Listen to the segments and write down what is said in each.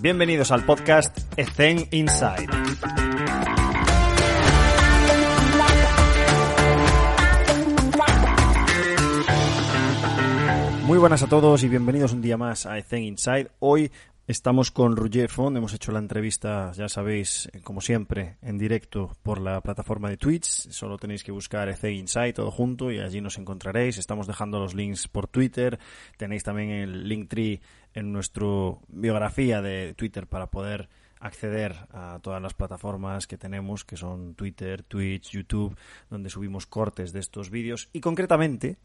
Bienvenidos al podcast Ethen Inside. Muy buenas a todos y bienvenidos un día más a Ethen Inside. Hoy Estamos con Roger Font, hemos hecho la entrevista, ya sabéis, como siempre, en directo por la plataforma de Twitch. Solo tenéis que buscar EC Insight todo junto y allí nos encontraréis. Estamos dejando los links por Twitter. Tenéis también el Linktree en nuestra biografía de Twitter para poder acceder a todas las plataformas que tenemos, que son Twitter, Twitch, YouTube, donde subimos cortes de estos vídeos. Y concretamente,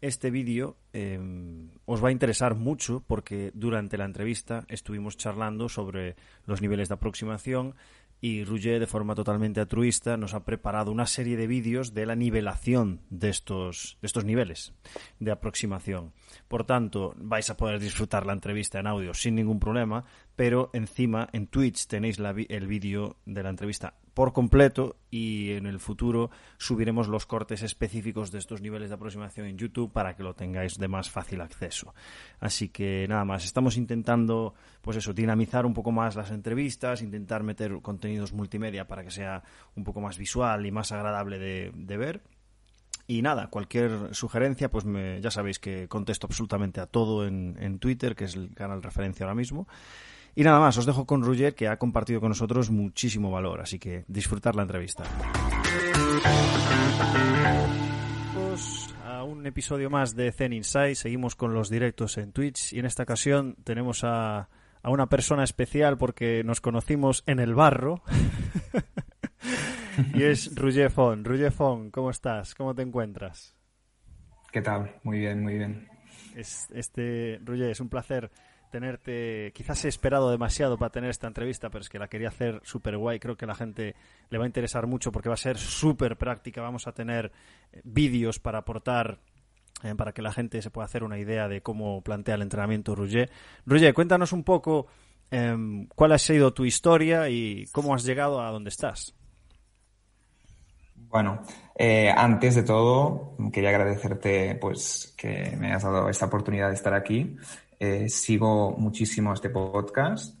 este vídeo em, os va a interesar mucho porque durante la entrevista estuvimos charlando sobre los niveles de aproximación y Rouget, de forma totalmente altruista, nos ha preparado una serie de vídeos de la nivelación de estos, de estos niveles de aproximación. Por tanto, vais a poder disfrutar la entrevista en audio sin ningún problema, pero encima en Twitch tenéis el vídeo de la entrevista por completo y en el futuro subiremos los cortes específicos de estos niveles de aproximación en YouTube para que lo tengáis de más fácil acceso. Así que nada más, estamos intentando pues eso, dinamizar un poco más las entrevistas, intentar meter contenidos multimedia para que sea un poco más visual y más agradable de, ver. Y nada, cualquier sugerencia, pues ya sabéis que contesto absolutamente a todo en Twitter, que es el canal referencia ahora mismo. Y nada más, os dejo con Roger, que ha compartido con nosotros muchísimo valor, así que disfrutar la entrevista. a un episodio más de Zen Inside, seguimos con los directos en Twitch y en esta ocasión tenemos a, a una persona especial porque nos conocimos en el barro. y es Roger Fon. Roger Fon, ¿cómo estás? ¿Cómo te encuentras? ¿Qué tal? Muy bien, muy bien. este, Roger, es un placer tenerte. Quizás he esperado demasiado para tener esta entrevista, pero es que la quería hacer súper guay. Creo que la gente le va a interesar mucho porque va a ser súper práctica. Vamos a tener eh, vídeos para aportar. Eh, para que la gente se pueda hacer una idea de cómo plantea el entrenamiento Rouget. Rouget, cuéntanos un poco em, cuál ha sido tu historia y cómo has llegado a donde estás. Bueno, eh, antes de todo, quería agradecerte pues, que me hayas dado esta oportunidad de estar aquí. Eh, sigo muchísimo este podcast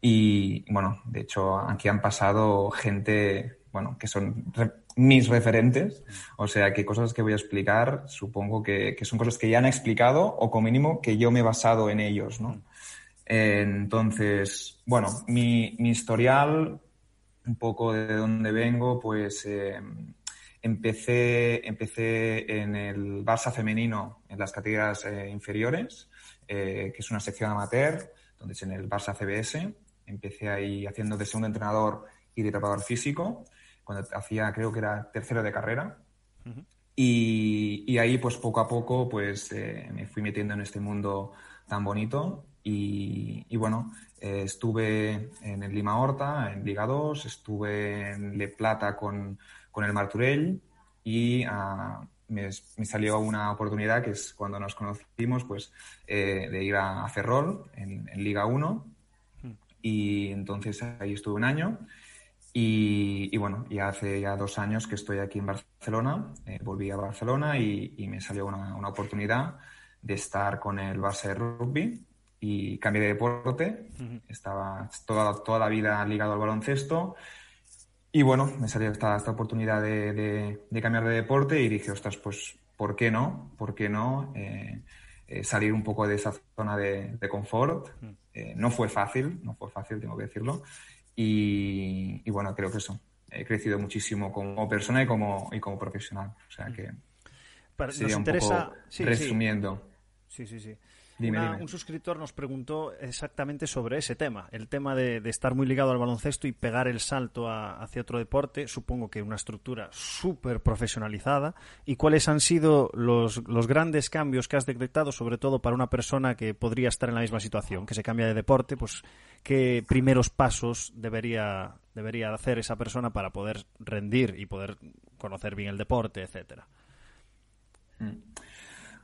y, bueno, de hecho, aquí han pasado gente, bueno, que son mis referentes, o sea, que cosas que voy a explicar, supongo que, son cosas que ya han explicado o, como mínimo, que yo me he basado en ellos, ¿no? entonces, bueno, mi, historial, un poco de dónde vengo, pues eh, empecé, empecé en el Barça femenino, en las categorías eh, inferiores, eh, que es una sección amateur, donde es en el Barça CBS. Empecé ahí haciendo de segundo entrenador y de preparador físico, cuando hacía, creo que era tercero de carrera. y, ahí, pues poco a poco, pues eh, me fui metiendo en este mundo tan bonito. Y, bueno, eh, estuve en el Lima Horta, en Liga 2, estuve en Le Plata con, con el Marturell y a, me, salió una oportunidad que es cuando nos conocimos, pues eh, de ir a Ferrol en, Liga 1 hmm. y entonces ahí estuve un año. Y, bueno, ya hace ya dos años que estoy aquí en Barcelona, eh, volví a Barcelona y, me salió una, oportunidad de estar con el Barça de rugby y cambié de deporte, estaba toda, toda la vida ligado al baloncesto y bueno, me salió esta, esta oportunidad de, cambiar de deporte y dije, ostras, pues, ¿por qué no? ¿Por qué no? Eh, eh, salir un poco de esa zona de, confort. Mm. Eh, no fue fácil, no fue fácil, tengo que decirlo. Y, bueno, creo que eso. He crecido muchísimo como persona y como, y como profesional. O sea que. Pero nos interesa. resumiendo. sí, sí. sí. Un suscriptor nos preguntó exactamente sobre ese tema, el tema de, estar muy ligado al baloncesto y pegar el salto hacia otro deporte, supongo que una estructura súper profesionalizada, y cuáles han sido los, grandes cambios que has detectado, sobre todo para una persona que podría estar en la misma situación, que se cambia de deporte, pues qué primeros pasos debería, debería hacer esa persona para poder rendir y poder conocer bien el deporte, etcétera. Mm.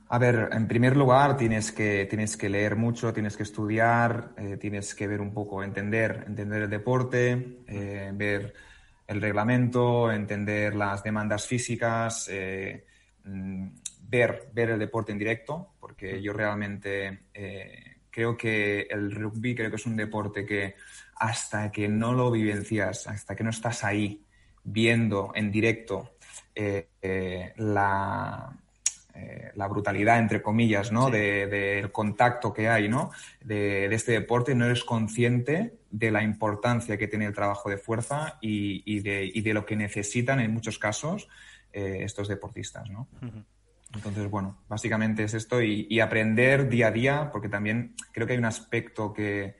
A ver, en primer lugar tienes que, tienes que leer mucho, tienes que estudiar, eh, tienes que ver un poco, entender, entender el deporte, eh, ver el reglamento, entender las demandas físicas, eh, mm, ver, ver el deporte en directo, porque yo realmente creo que el rugby creo que es un deporte que hasta que no lo vivencias, hasta que no estás ahí viendo en directo la, eh, la brutalidad, entre comillas, ¿no? del contacto que hay, ¿no? De, este deporte, no eres consciente de la importancia que tiene el trabajo de fuerza y, de, lo que necesitan en muchos casos estos deportistas, ¿no? Entonces, bueno, básicamente es esto y, aprender día a día, porque también creo que hay un aspecto que,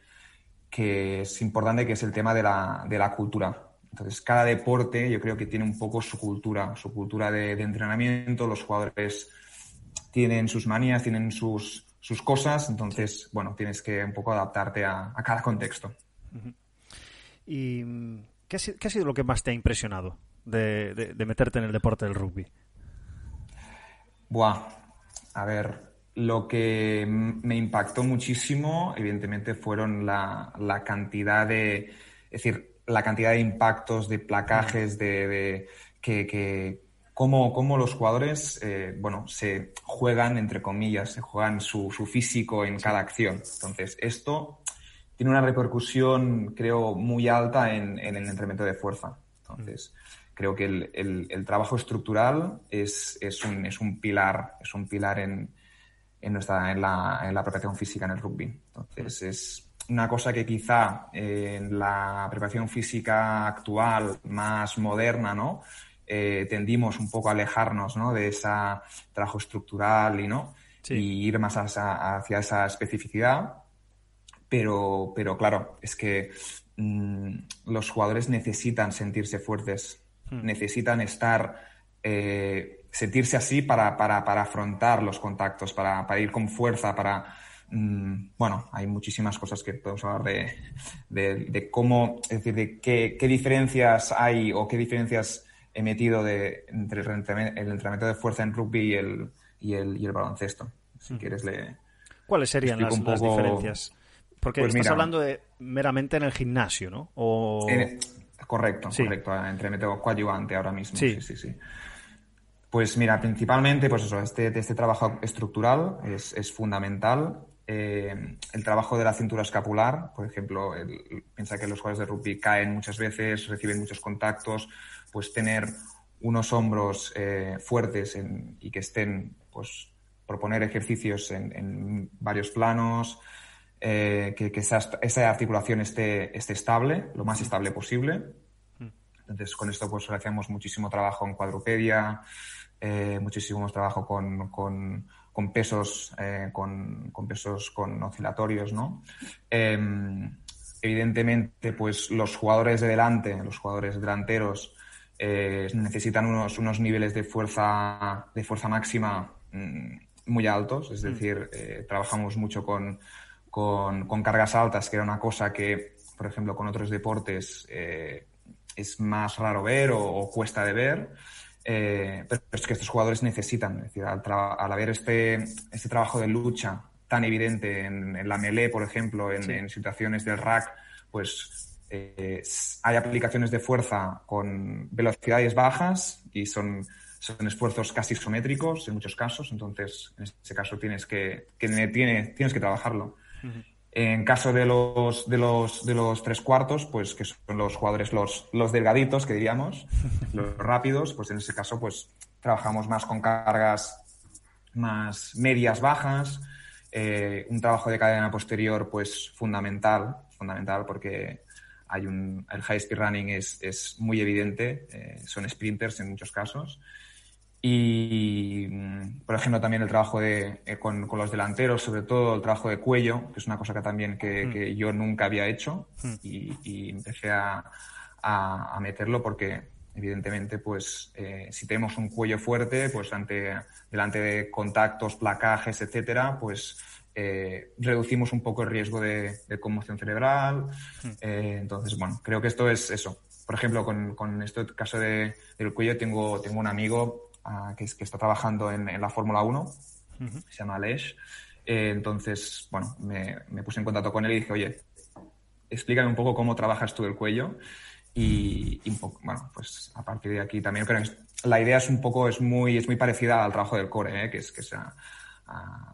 que es importante, que es el tema de la, de la cultura. Entonces, cada deporte yo creo que tiene un poco su cultura, su cultura de, entrenamiento, los jugadores tienen sus manías, tienen sus, sus, cosas, entonces, bueno, tienes que un poco adaptarte a, cada contexto. ¿Y qué ha, sido, lo que más te ha impresionado de, meterte en el deporte del rugby? Buah, a ver, lo que me impactó muchísimo, evidentemente, fueron la, la cantidad de, es decir, la cantidad de impactos, de placajes, de, que, que cómo, los jugadores, eh, bueno, se juegan, entre comillas, se juegan su, físico en cada acción. Entonces, esto tiene una repercusión, creo, muy alta en, el entrenamiento de fuerza. Entonces, creo que el, trabajo estructural es, es, un, es, un, pilar, es un pilar en, en nuestra, en la, en la preparación física en el rugby. Entonces, es, una cosa que quizá en la preparación física actual, más moderna, ¿no? Eh, tendimos un poco a alejarnos ¿no? de ese trabajo estructural y, ¿no? y ir más hacia esa especificidad. Pero, pero claro, es que mm, los jugadores necesitan sentirse fuertes, hmm. necesitan estar, eh, sentirse así para, para, para, afrontar los contactos, para, para ir con fuerza, para, Mm, bueno, hay muchísimas cosas que podemos hablar de, cómo, es decir, de qué, diferencias hay o qué diferencias he metido de, entre el entrenamiento de fuerza en rugby y el, y el, y el baloncesto. Si mm. quieres, le. ¿Cuáles serían las, diferencias? Porque pues estás hablando de meramente en el gimnasio, ¿no? correcto, correcto. Entrenamiento coadyuvante ahora mismo. Sí, sí, sí. Pues mira, principalmente, pues eso, este, este trabajo estructural es, es fundamental. Eh, el trabajo de la cintura escapular, por ejemplo, piensa que los jugadores de rugby caen muchas veces, reciben muchos contactos, pues tener unos hombros eh, fuertes y que estén, pues, proponer ejercicios en, varios planos, eh, que, esa, articulación esté, esté estable, lo más estable posible. Mm. Entonces, con esto pues hacemos muchísimo trabajo en cuadrupedia, muchísimo trabajo con, con con pesos, eh, con, pesos con oscilatorios, ¿no? Em, evidentemente, pues los jugadores de delante, los jugadores delanteros, eh, necesitan unos, unos niveles de fuerza, de fuerza máxima mm, muy altos, es mm. decir, eh, trabajamos mucho con, con, cargas altas, que era una cosa que, por ejemplo, con otros deportes es más raro ver o cuesta de ver. Eh, pero es que estos jugadores necesitan, es decir, al, haber este, este trabajo de lucha tan evidente en, la melee, por ejemplo, en, situaciones del rack, pues eh, hay aplicaciones de fuerza con velocidades bajas y son, son esfuerzos casi isométricos en muchos casos, entonces en ese caso tienes que, que tienes que trabajarlo. En caso de los, de los, de los tres cuartos, pues que son los jugadores, los, los delgaditos, que diríamos, los rápidos, pues en ese caso, pues trabajamos más con cargas más medias, bajas. Eh, un trabajo de cadena posterior, pues fundamental, fundamental porque hay un, el high speed running es, es muy evidente, eh, son sprinters en muchos casos. Y, mm, por ejemplo, también el trabajo de, eh, con, los delanteros, sobre todo el trabajo de cuello, que es una cosa que también que, mm. yo nunca había hecho mm. y, empecé a, a, meterlo porque, evidentemente, pues eh, si tenemos un cuello fuerte, pues ante, delante de contactos, placajes, etcétera, pues eh, reducimos un poco el riesgo de, conmoción cerebral. entonces, bueno, creo que esto es eso. Por ejemplo, con, con este caso de, del cuello, tengo, tengo un amigo que, que, está trabajando en, la Fórmula 1, se llama Lesh. Eh, entonces, bueno, me, me, puse en contacto con él y dije, oye, explícame un poco cómo trabajas tú el cuello. Y, un poco, bueno, pues a partir de aquí también, pero la idea es un poco, es muy, es muy parecida al trabajo del core, ¿eh? que es que sea,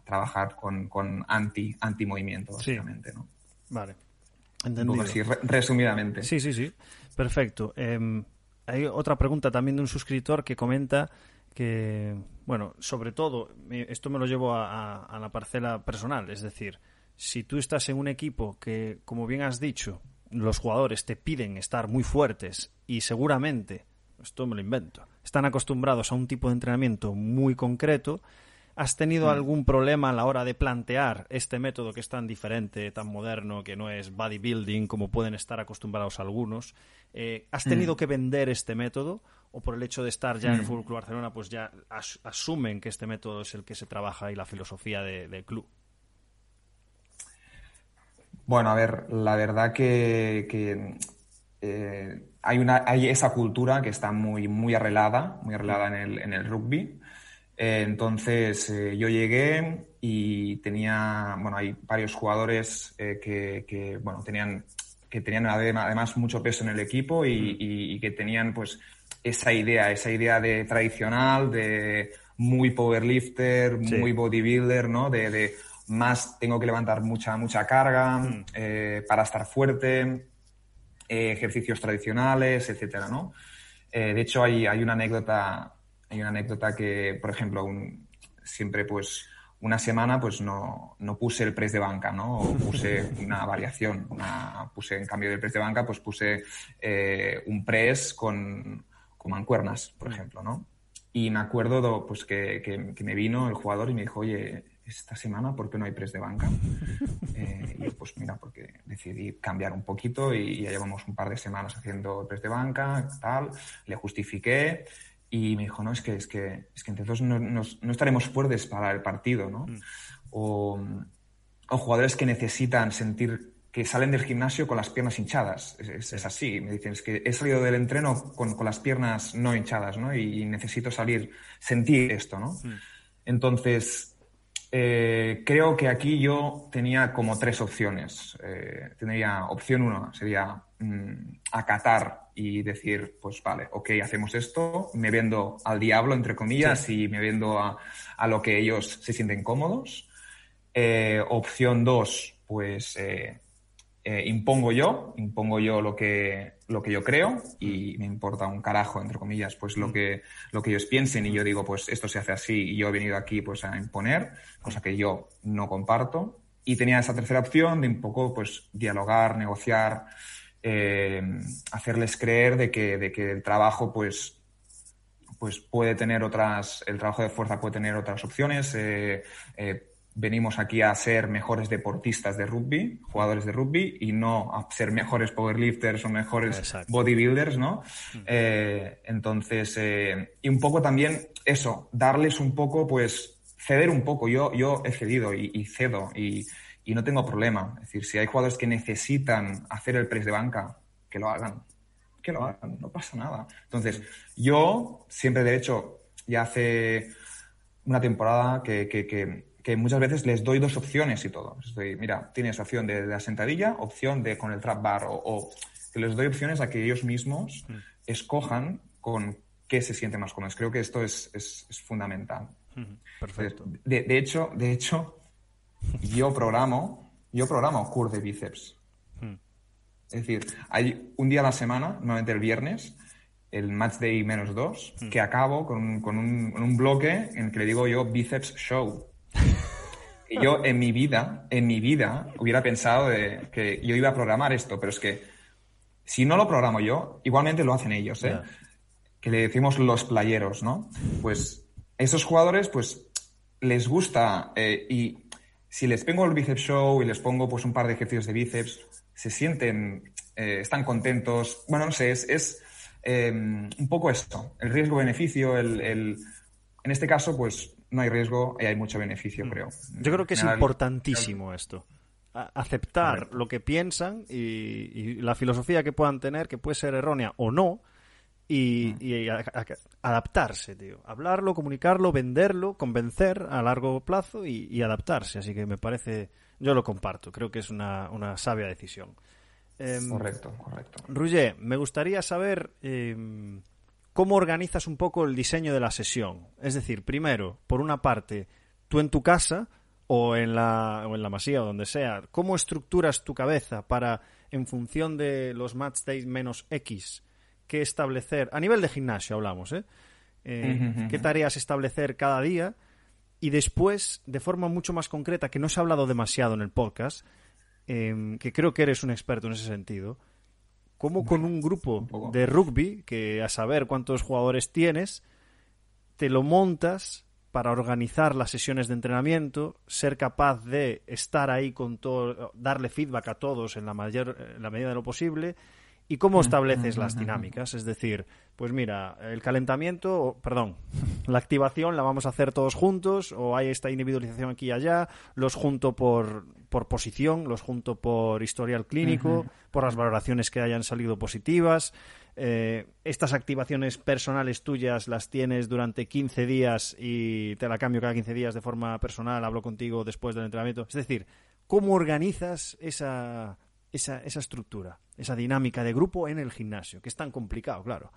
trabajar con, con anti, anti movimiento, básicamente, ¿no? Vale. Entendido. Resumidamente. Sí, sí, sí. Perfecto. Em, hay otra pregunta también de un suscriptor que comenta que, bueno, sobre todo, esto me lo llevo a, a, la parcela personal, es decir, si tú estás en un equipo que, como bien has dicho, los jugadores te piden estar muy fuertes y seguramente, esto me lo invento, están acostumbrados a un tipo de entrenamiento muy concreto, ¿Has tenido mm. algún problema a la hora de plantear este método que es tan diferente, tan moderno, que no es bodybuilding como pueden estar acostumbrados algunos? Eh, ¿Has tenido mm. que vender este método o por el hecho de estar ya en el mm. Fútbol Club Barcelona, pues ya asumen que este método es el que se trabaja y la filosofía del club? Bueno, a ver, la verdad que, eh, hay, una, hay esa cultura que está muy, muy arreglada, muy arreglada en el, en el rugby. Eh, entonces eh, yo llegué y tenía, bueno, hay varios jugadores eh, que, bueno, tenían, que tenían además mucho peso en el equipo y, que tenían pues esa idea, esa idea de tradicional, de muy powerlifter, muy bodybuilder, ¿no? De, más tengo que levantar mucha, mucha carga mm. para estar fuerte, ejercicios tradicionales, etcétera, ¿no? de hecho, hay, hay una anécdota hay una anécdota que, por ejemplo, siempre pues una semana pues no, no, puse el press de banca, ¿no? O puse una variación, una, puse en cambio del press de banca, pues puse eh, un press con, con, mancuernas, por ejemplo, ¿no? Y me acuerdo pues que, que, me vino el jugador y me dijo, oye, esta semana, ¿por qué no hay press de banca? Eh, y pues mira, porque decidí cambiar un poquito y ya llevamos un par de semanas haciendo press de banca, tal, le justifiqué y me dijo, no, es que, es que, es que entonces no, no, estaremos fuertes para el partido, ¿no? Mm. O, o, jugadores que necesitan sentir que salen del gimnasio con las piernas hinchadas. Es, es, así. Me dicen, es que he salido del entreno con, con las piernas no hinchadas, ¿no? Y, necesito salir, sentir esto, ¿no? Mm. Entonces, eh, creo que aquí yo tenía como tres opciones. Eh, tendría opción uno, sería mm, acatar y decir, pues vale, ok, hacemos esto, me vendo al diablo, entre comillas, y me vendo a, a, lo que ellos se sienten cómodos. Eh, opción dos, pues eh, impongo yo, impongo yo lo que, lo que yo creo y me importa un carajo, entre comillas, pues lo que, lo que ellos piensen y yo digo, pues esto se hace así y yo he venido aquí pues a imponer, cosa que yo no comparto. Y tenía esa tercera opción de un poco pues dialogar, negociar, eh, hacerles creer de que, de que el trabajo pues, pues puede tener otras, el trabajo de fuerza puede tener otras opciones. Eh, eh, venimos aquí a ser mejores deportistas de rugby, jugadores de rugby, y no a ser mejores powerlifters o mejores bodybuilders, ¿no? Mm. entonces, y un poco también eso, darles un poco, pues, ceder un poco. Yo, yo he cedido y, y cedo y, y no tengo problema. Es decir, si hay jugadores que necesitan hacer el press de banca, que lo hagan. Que lo hagan, no pasa nada. Entonces, yo siempre, de hecho, ya hace una temporada que, que, muchas veces les doy dos opciones y todo. mira, tienes opción de, la sentadilla, opción de con el trap bar, o, que les doy opciones a que ellos mismos mm. escojan con qué se sienten más cómodos. Creo que esto es, es, fundamental. Perfecto. De, de, hecho, de hecho, yo programo, yo programo curso de bíceps. Hmm. Es decir, hay un día a la semana, normalmente el viernes, el match day menos dos, que acabo con, con un, bloque en el que le digo yo bíceps show. Y yo en mi vida, en mi vida, hubiera pensado de que yo iba a programar esto, pero es que si no lo programo yo, igualmente lo hacen ellos, ¿eh? Que le decimos los playeros, ¿no? Pues esos jugadores, pues les gusta eh, y si les pongo el bíceps show y les pongo pues un par de ejercicios de bíceps, se sienten, eh, están contentos. Bueno, no sé, es, em, un poco esto, el riesgo-beneficio, el, en este caso, pues no hay riesgo y hay mucho beneficio, mm. creo. Yo creo que es importantísimo esto. aceptar lo que piensan y, la filosofía que puedan tener, que puede ser errónea o no, y, mm. adaptarse, tío. Hablarlo, comunicarlo, venderlo, convencer a largo plazo y, adaptarse. Así que me parece, yo lo comparto, creo que es una, sabia decisión. Em, correcto, correcto. Roger, me gustaría saber em, cómo organizas un poco el diseño de la sesión. Es decir, primero, por una parte, tú en tu casa o en la, o en la masía o donde sea, ¿cómo estructuras tu cabeza para, en función de los match days menos X, qué establecer, a nivel de gimnasio hablamos, ¿eh? eh qué tareas establecer cada día? Y después, de forma mucho más concreta, que no se ha hablado demasiado en el podcast, em, que creo que eres un experto en ese sentido, ¿cómo con un grupo de rugby, que a saber cuántos jugadores tienes, te lo montas para organizar las sesiones de entrenamiento, ser capaz de estar ahí con todo, darle feedback a todos en la mayor, en la medida de lo posible ¿Y cómo estableces las dinámicas? Es decir, pues mira, el calentamiento, perdón, la activación la vamos a hacer todos juntos o hay esta individualización aquí y allá, los junto por, por posición, los junto por historial clínico, por las valoraciones que hayan salido positivas. Eh, estas activaciones personales tuyas las tienes durante 15 días y te la cambio cada 15 días de forma personal, hablo contigo después del entrenamiento. Es decir, ¿cómo organizas esa, esa, esa estructura, esa dinámica de grupo en el gimnasio, que es tan complicado, claro.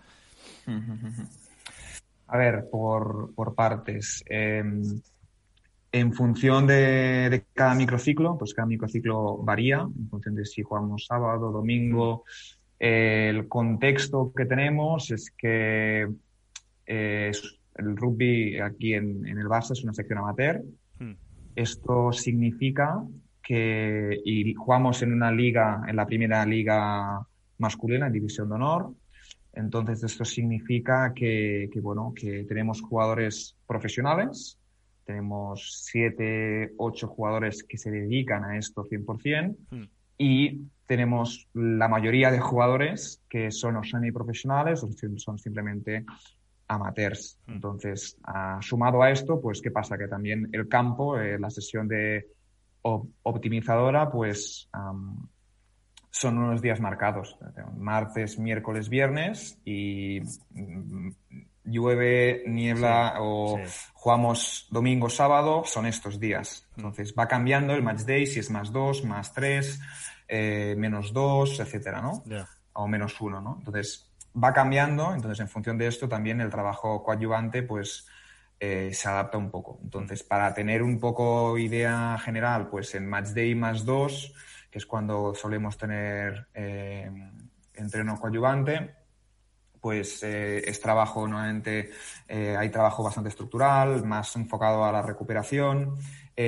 A ver, por, por partes. Em, en función de, cada microciclo, pues cada microciclo varía, en función de si jugamos sábado, domingo. el contexto que tenemos es que eh, el rugby aquí en, en, el Barça es una sección amateur. Hmm. Esto significa que, y jugamos en una liga, en la primera liga masculina, en División de Honor. Entonces, esto significa que, que, bueno, que tenemos jugadores profesionales, tenemos siete, ocho jugadores que se dedican a esto 100%, hmm. y tenemos la mayoría de jugadores que son los semiprofesionales o son simplemente amateurs. Hmm. Entonces, sumado a esto, pues, ¿qué pasa? Que también el campo, eh, la sesión de optimizadora, pues son unos días marcados. Martes, miércoles, viernes y mm, llueve, niebla o jugamos domingo, sábado, son estos días. Mm. Entonces va cambiando el match day si es más dos, más tres, eh, menos dos, etcétera, ¿no? O menos uno, ¿no? Entonces va cambiando. Entonces en función de esto también el trabajo coadyuvante, pues eh, se adapta un poco. Entonces, para tener un poco idea general, pues en Match Day más dos, que es cuando solemos tener eh, entreno coadyuvante, pues eh, es trabajo, nuevamente, hay trabajo bastante estructural, más enfocado a la recuperación.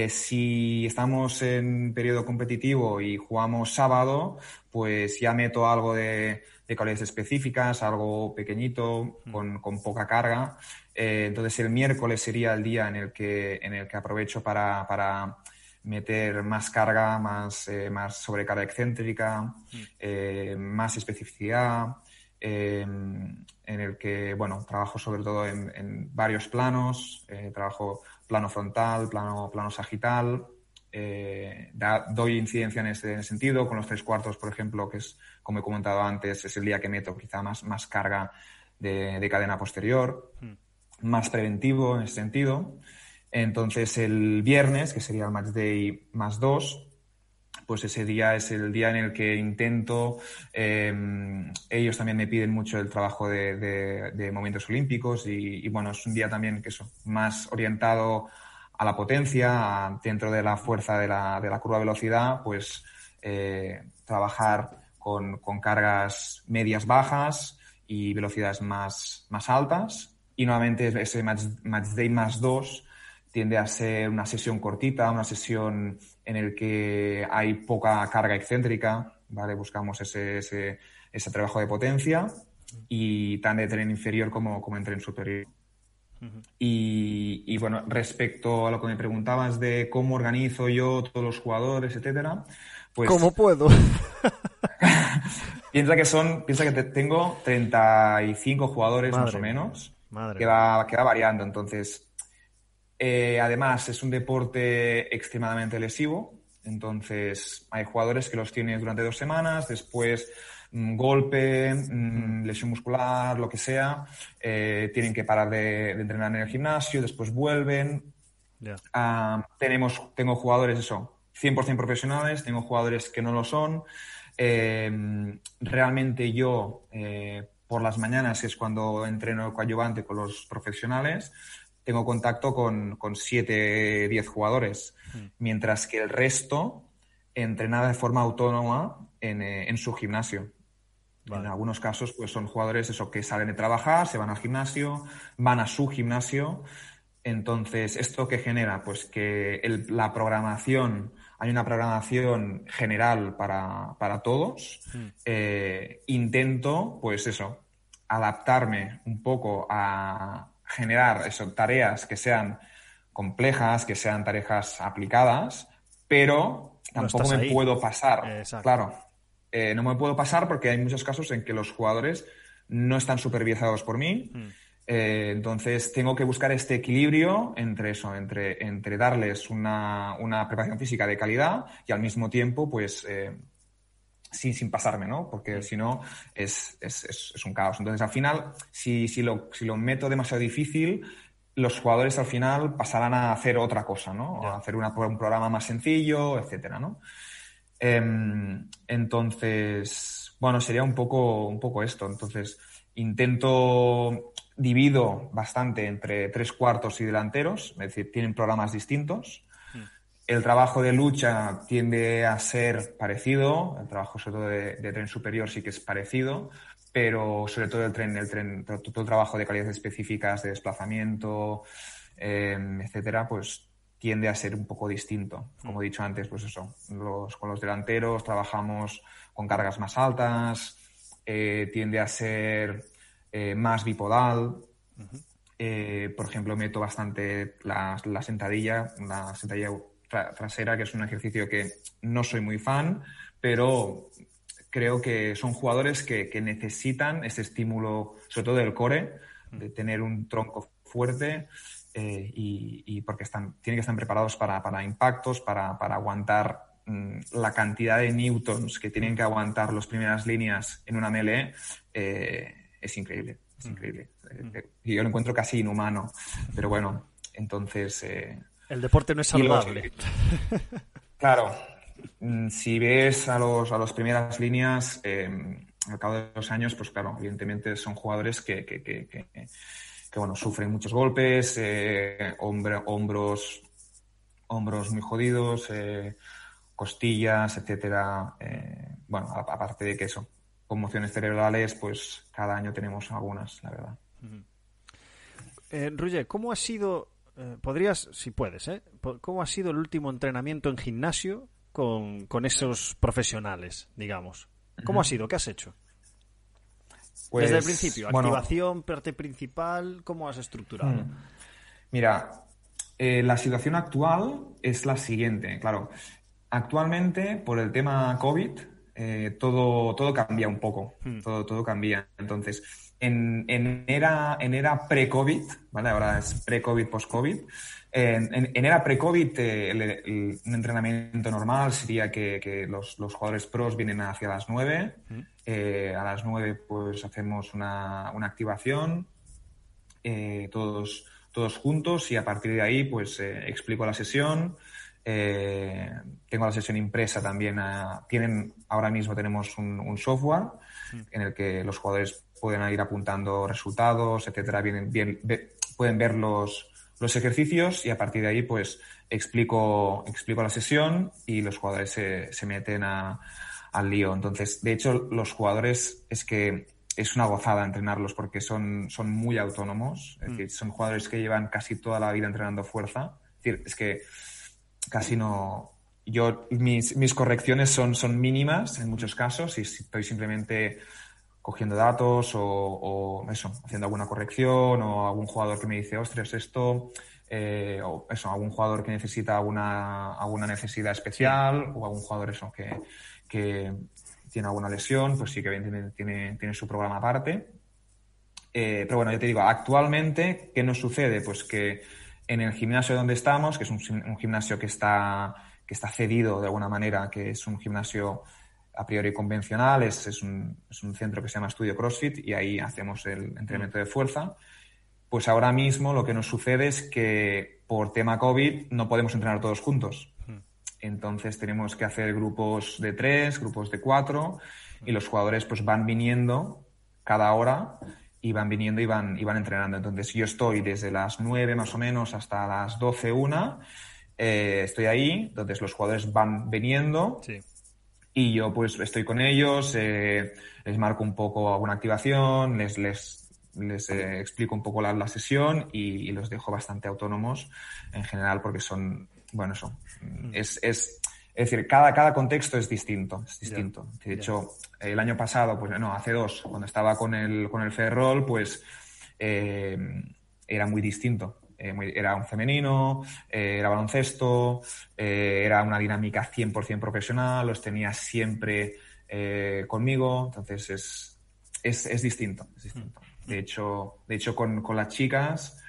si estamos en periodo competitivo y jugamos sábado, pues ya meto algo de, de específicas, algo pequeñito, con, con poca carga. Eh, entonces el miércoles sería el día en el que, en el que aprovecho para, para meter más carga, más, eh, más sobrecarga excéntrica, mm. eh, más especificidad, em, en el que, bueno, trabajo sobre todo en, varios planos, trabajo plano frontal, plano, plano sagital, doy incidencia en ese, sentido, con los tres cuartos, por ejemplo, que es, como he comentado antes, es el día que meto quizá más, más carga de, cadena posterior. Mm más preventivo en ese sentido. Entonces el viernes, que sería el match day más dos, pues ese día es el día en el que intento, em, ellos también me piden mucho el trabajo de, de, momentos olímpicos y, bueno, es un día también que es más orientado a la potencia, dentro de la fuerza de la, de la curva de velocidad, pues eh, trabajar con, con, cargas medias bajas y velocidades más, más altas. Y nuevamente ese match, day más dos tiende a ser una sesión cortita, una sesión en el que hay poca carga excéntrica, ¿vale? Buscamos ese, ese, ese trabajo de potencia y tan de tren inferior como, como en tren superior. y, y, bueno, respecto a lo que me preguntabas de cómo organizo yo todos los jugadores, etcétera, pues... ¿Cómo puedo? piensa que son, piensa que tengo 35 jugadores más o menos que, va, que va variando. Entonces, eh, además, es un deporte extremadamente lesivo. Entonces, hay jugadores que los tienen durante dos semanas, después mm, golpe, mm, lesión muscular, lo que sea, eh, tienen que parar de, entrenar en el gimnasio, después vuelven. Ah, tenemos, tengo jugadores, eso, 100% profesionales, tengo jugadores que no lo son. Eh, realmente yo por las mañanas, es cuando entreno coadyuvante con los profesionales. Tengo contacto con, con 7, 10 jugadores, mm. mientras que el resto entrena de forma autónoma en, eh, su gimnasio. En algunos casos, pues son jugadores eso, que salen de trabajar, se van al gimnasio, van a su gimnasio. Entonces, ¿esto qué genera? Pues que la programación hay una programación general para, todos. Hmm. Eh, intento, pues eso, adaptarme un poco a generar eso, tareas que sean complejas, que sean tareas aplicadas, pero tampoco me puedo pasar. Claro, eh, no me puedo pasar porque hay muchos casos en que los jugadores no están supervisados por mí. Hmm. Eh, entonces tengo que buscar este equilibrio entre eso, entre, entre darles una, preparación física de calidad y al mismo tiempo, pues, eh, sin, sin pasarme, ¿no? Porque si no, es, un caos. Entonces, al final, si, si, lo, si lo meto demasiado difícil, los jugadores al final pasarán a hacer otra cosa, ¿no? A hacer un programa más sencillo, etcétera, ¿no? Em, entonces, bueno, sería un poco, un poco esto. Entonces, intento divido bastante entre tres cuartos y delanteros, es decir, tienen programas distintos. El trabajo de lucha tiende a ser parecido, el trabajo sobre todo de, tren superior sí que es parecido, pero sobre todo el tren, el tren, todo, el trabajo de calidades específicas de desplazamiento, em, etcétera, pues tiende a ser un poco distinto. Como he dicho antes, pues eso, los, con los delanteros trabajamos con cargas más altas, eh, tiende a ser eh, más bipodal. Eh, por ejemplo, meto bastante la, sentadilla, la sentadilla trasera, que es un ejercicio que no soy muy fan, pero creo que son jugadores que, necesitan ese estímulo, sobre todo del core, de tener un tronco fuerte eh, y, porque están, tienen que estar preparados para, impactos, para, aguantar mm, la cantidad de newtons que tienen que aguantar las primeras líneas en una melee es increíble, es mm. increíble. Mm. Eh, y yo lo encuentro casi inhumano, pero bueno, entonces... Eh, el deporte no es saludable. claro, mm, si ves a los a las primeras líneas, em, al cabo de los años, pues claro, evidentemente son jugadores que, que, que, que bueno, sufren muchos golpes, eh, hombros, hombros muy jodidos, costillas, etcétera. bueno, aparte de que eso, conmociones cerebrales, pues cada año tenemos algunas, la verdad. Eh, ¿cómo ha sido, eh, podrías, si puedes, eh, cómo ha sido el último entrenamiento en gimnasio con, esos profesionales, digamos? ¿Cómo ha sido? ¿Qué has hecho? Pues, Desde el principio, activación, parte principal, ¿cómo has estructurado? Hmm. Mira, eh, la situación actual es la siguiente, claro. Actualmente, por el tema COVID, eh, todo, todo cambia un poco, hmm. todo, todo cambia. Entonces, en, en era, en era pre-COVID, ¿vale? Ahora es pre-COVID, post-COVID. En, en, era pre-COVID, eh, el, entrenamiento normal sería que, que los, los, jugadores pros vienen hacia las 9. Hmm. Eh, a las 9 pues hacemos una, una activación, todos, todos juntos y a partir de ahí pues explico la sesión, eh, tengo la sesión impresa también. tienen, ahora mismo tenemos un, software en el que los jugadores pueden ir apuntando resultados, etcétera. Bien, pueden ver los, los ejercicios y a partir de ahí, pues, explico, explico la sesión y los jugadores se, se meten a, al lío. Entonces, de hecho, los jugadores es que es una gozada entrenarlos porque son, son muy autónomos. Es mm. decir, son jugadores que llevan casi toda la vida entrenando fuerza. Es decir, es que casi no. Yo, mis, mis correcciones son, son mínimas en muchos casos y estoy simplemente cogiendo datos o, eso, haciendo alguna corrección o algún jugador que me dice, ostras, esto, eh, o eso, algún jugador que necesita alguna, alguna necesidad especial o algún jugador eso que, que tiene alguna lesión, pues sí que tiene, tiene, tiene su programa aparte. Eh, pero bueno, yo te digo, actualmente, ¿qué nos sucede? Pues que en el gimnasio donde estamos, que es un, gimnasio que está, que está cedido de alguna manera, que es un gimnasio a priori convencional, es, es, un, es un, centro que se llama Estudio CrossFit y ahí hacemos el entrenamiento de fuerza. Pues ahora mismo lo que nos sucede es que por tema COVID no podemos entrenar todos juntos. Entonces tenemos que hacer grupos de tres, grupos de cuatro y los jugadores pues van viniendo cada hora y van viniendo y van, y van entrenando. Entonces yo estoy desde las 9 más o menos hasta las 12, una, eh, estoy ahí, entonces los jugadores van viniendo y yo pues estoy con ellos, eh, les marco un poco alguna activación, les, les, les eh, explico un poco la, sesión y, los dejo bastante autónomos en general porque son, bueno, son, mm. es, es, es decir, cada, cada contexto es distinto, es distinto. De hecho, el año pasado, pues no, hace dos, cuando estaba con el, con el Ferrol, pues era muy distinto. Eh, era un femenino, eh, era baloncesto, eh, era una dinámica 100% profesional, los tenía siempre conmigo, entonces es, es, es, distinto, distinto. De hecho, de hecho con, con las chicas,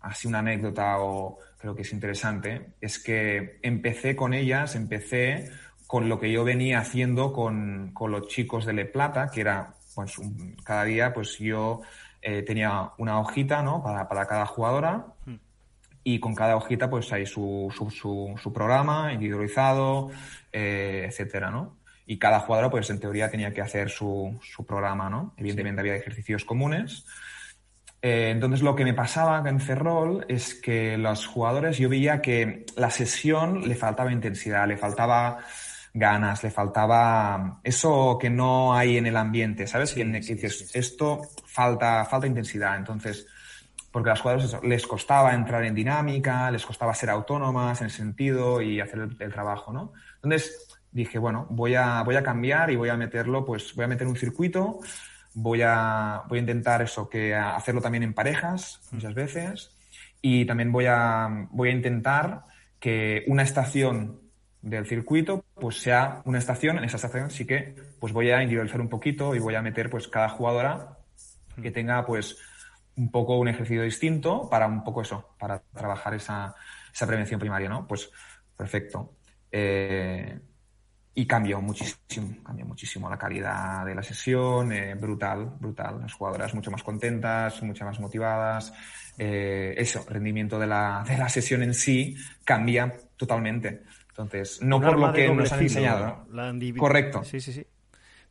así una anécdota o creo que es interesante, es que empecé con ellas, empecé con lo que yo venía haciendo con, con los chicos de Le Plata, que era, pues, cada día, pues yo eh, tenía una hojita ¿no? para, para cada jugadora hmm. y con cada hojita pues hay su, su, su, programa individualizado, eh, etcétera, ¿no? Y cada jugadora pues en teoría tenía que hacer su, su programa, ¿no? Evidentemente había ejercicios comunes. Eh, entonces lo que me pasaba en Ferrol es que los jugadores yo veía que la sesión le faltaba intensidad, le faltaba ganas, le faltaba eso que no hay en el ambiente, ¿sabes? que, dices, esto falta, falta intensidad. Entonces, porque a las jugadoras les costaba entrar en dinámica, les costaba ser autónomas en sentido y hacer el, trabajo, ¿no? Entonces dije, bueno, voy a, voy a cambiar y voy a meterlo, pues voy a meter un circuito, voy a, voy a intentar eso, que hacerlo también en parejas muchas veces y también voy a, voy a intentar que una estación del circuito, pues sea una estación, en esa estación sí que pues voy a individualizar un poquito y voy a meter pues cada jugadora que tenga pues un poco un ejercicio distinto para un poco eso, para trabajar esa, esa prevención primaria, ¿no? Pues perfecto. Eh, y cambió muchísimo, cambió muchísimo la calidad de la sesión, eh, brutal, brutal. Las jugadoras mucho más contentas, mucho más motivadas. Eh, eso, rendimiento de la, de la sesión en sí cambia totalmente. Entonces, no por lo que nos han enseñado. Correcto. Sí, sí, sí.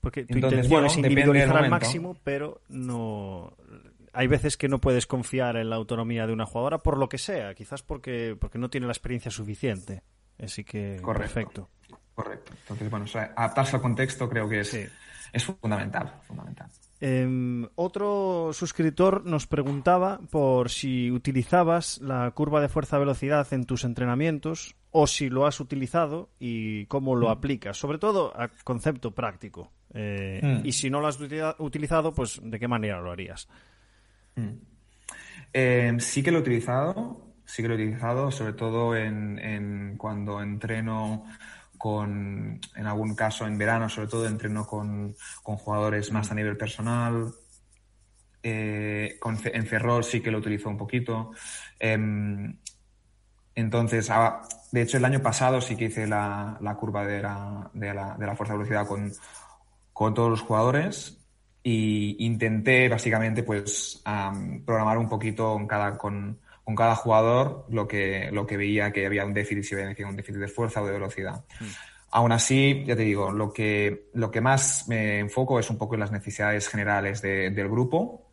Porque tu Entonces, intención es individualizar al máximo, pero no hay veces que no puedes confiar en la autonomía de una jugadora por lo que sea, quizás porque, porque no tiene la experiencia suficiente. Así que Correcto. perfecto. Correcto. Entonces, bueno, adaptarse al contexto creo que es, es fundamental, fundamental. Em, otro suscriptor nos preguntaba por si utilizabas la curva de fuerza-velocidad en tus entrenamientos o si lo has utilizado y cómo lo mm. aplicas, sobre todo a concepto práctico. Eh, mm. Y si no lo has utilizado, pues de qué manera lo harías. Mm. Em, sí que lo he utilizado, sí que lo he utilizado, sobre todo en cuando entreno con, en algún caso en verano, sobre todo entreno con, con jugadores más a nivel personal. Eh, con, en Ferrol sí que lo utilizo un poquito. Em, entonces, ah, de hecho, el año pasado sí que hice la, la curva de la, de, la, de la fuerza de velocidad con, con todos los jugadores y intenté básicamente pues programar un poquito en cada, con, con cada jugador lo que, lo que veía que había un déficit, si había un déficit de fuerza o de velocidad. Mm. Aún así, ya te digo, lo que, lo que más me enfoco es un poco en las necesidades generales del grupo.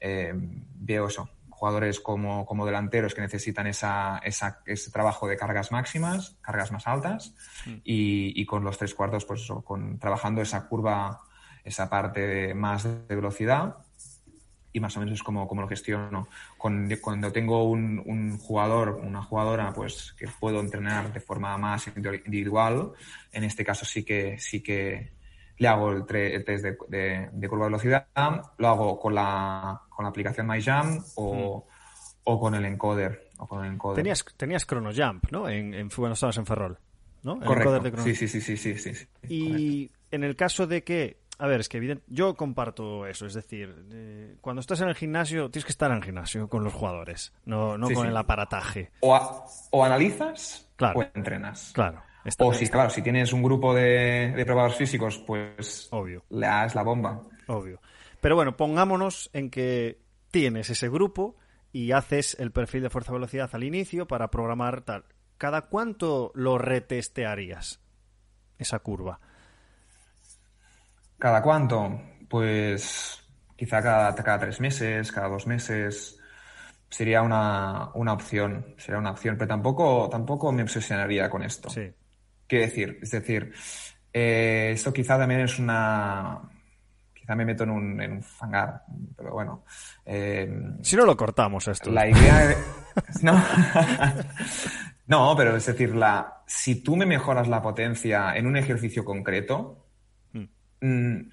Eh, veo eso, jugadores como, como, delanteros que necesitan esa, esa, ese trabajo de cargas máximas, cargas más altas, mm. y, y, con los tres cuartos, pues eso, con, trabajando esa curva, esa parte más de velocidad y más o menos es como, como lo gestiono. Cuando, tengo un, un, jugador, una jugadora, pues que puedo entrenar de forma más individual, en este caso sí que, sí que le hago el, test de, de, curva de velocidad, lo hago con la, con la aplicación MyJump o, mm. o con el encoder. O con el encoder. Tenías, tenías ChronoJump, ¿no? En, en, cuando estabas en Ferrol, ¿no? Correcto. sí, sí, sí, sí, sí, sí, Y en el caso de que a ver, es que evidente, yo comparto eso, es decir, eh, cuando estás en el gimnasio tienes que estar en el gimnasio con los jugadores, no, no con el aparataje. O, o analizas o entrenas. Claro. O si, claro, si tienes un grupo de, de probadores físicos, pues Obvio. le das la bomba. Obvio. Pero bueno, pongámonos en que tienes ese grupo y haces el perfil de fuerza-velocidad al inicio para programar tal. ¿Cada cuánto lo retestearías esa curva? ¿Cada cuánto? Pues quizá cada, cada tres meses, cada dos meses, sería una, una, opción, sería una opción, pero tampoco, tampoco me obsesionaría con esto. Sí. ¿Qué decir? Es decir, eh, esto quizá también es una... Quizá me meto en un, en un fangar, pero bueno. Eh, si no lo cortamos esto. La idea... no. no, pero es decir, la, si tú me mejoras la potencia en un ejercicio concreto, hmm. mm,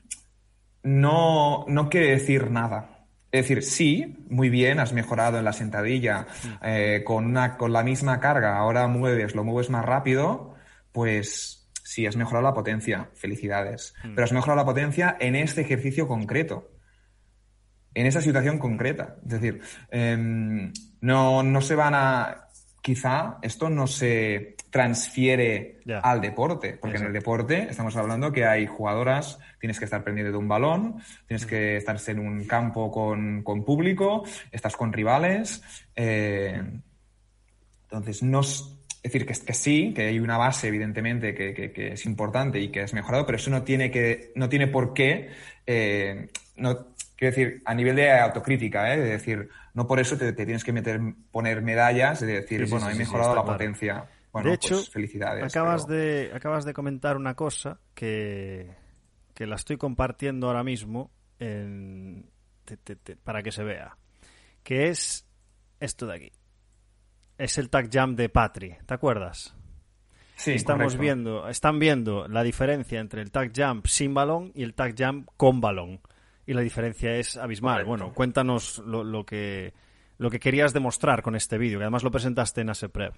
no, no quiere decir nada. Es decir, sí, muy bien, has mejorado en la sentadilla hmm. eh, con, una, con la misma carga, ahora mueves, lo mueves más rápido, pues sí, has mejorado la potencia, felicidades. Hmm. Pero has mejorado la potencia en este ejercicio concreto, en esa situación concreta. Es decir, em, no, no se van a... Quizá esto no se transfiere al deporte, porque en el deporte estamos hablando que hay jugadoras, tienes que estar pendiente de un balón, tienes mm. que estar en un campo con, público, estás con rivales. Eh, entonces, no es decir, que, que, sí, que hay una base, evidentemente, que, es importante y que es mejorado, pero eso no tiene, que, no tiene por qué, eh, no, quiero decir, a nivel de autocrítica, ¿eh? decir, no por eso te, tienes que meter, poner medallas, de decir, bueno, he mejorado la potencia de hecho, pues felicidades. Acabas, de, acabas de comentar una cosa que, la estoy compartiendo ahora mismo para que se vea. Que es esto de aquí. Es el tag jump de Patri, ¿te acuerdas? Sí, Estamos viendo, están viendo la diferencia entre el tag jump sin balón y el tag jump con balón. Y la diferencia es abismal. Bueno, cuéntanos lo, lo, que, lo que querías demostrar con este vídeo, que además lo presentaste en ASEPREV.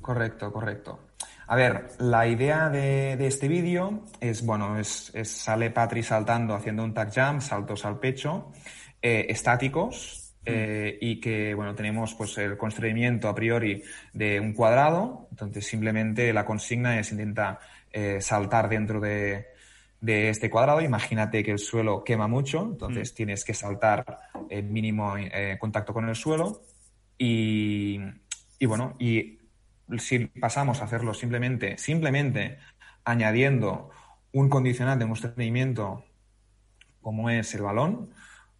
Correcto, correcto. A ver, la idea de, este vídeo es, bueno, es, sale Patri saltando, haciendo un tag jump, saltos al pecho, eh, estáticos. Eh, y que, bueno, tenemos pues el constreñimiento a priori de un cuadrado, entonces simplemente la consigna es intentar eh, saltar dentro de, este cuadrado. Imagínate que el suelo quema mucho, entonces mm. tienes que saltar el mínimo contacto con el suelo y, y bueno, y si pasamos a hacerlo simplemente, simplemente añadiendo un condicionante en nuestro entendimiento como es el balón,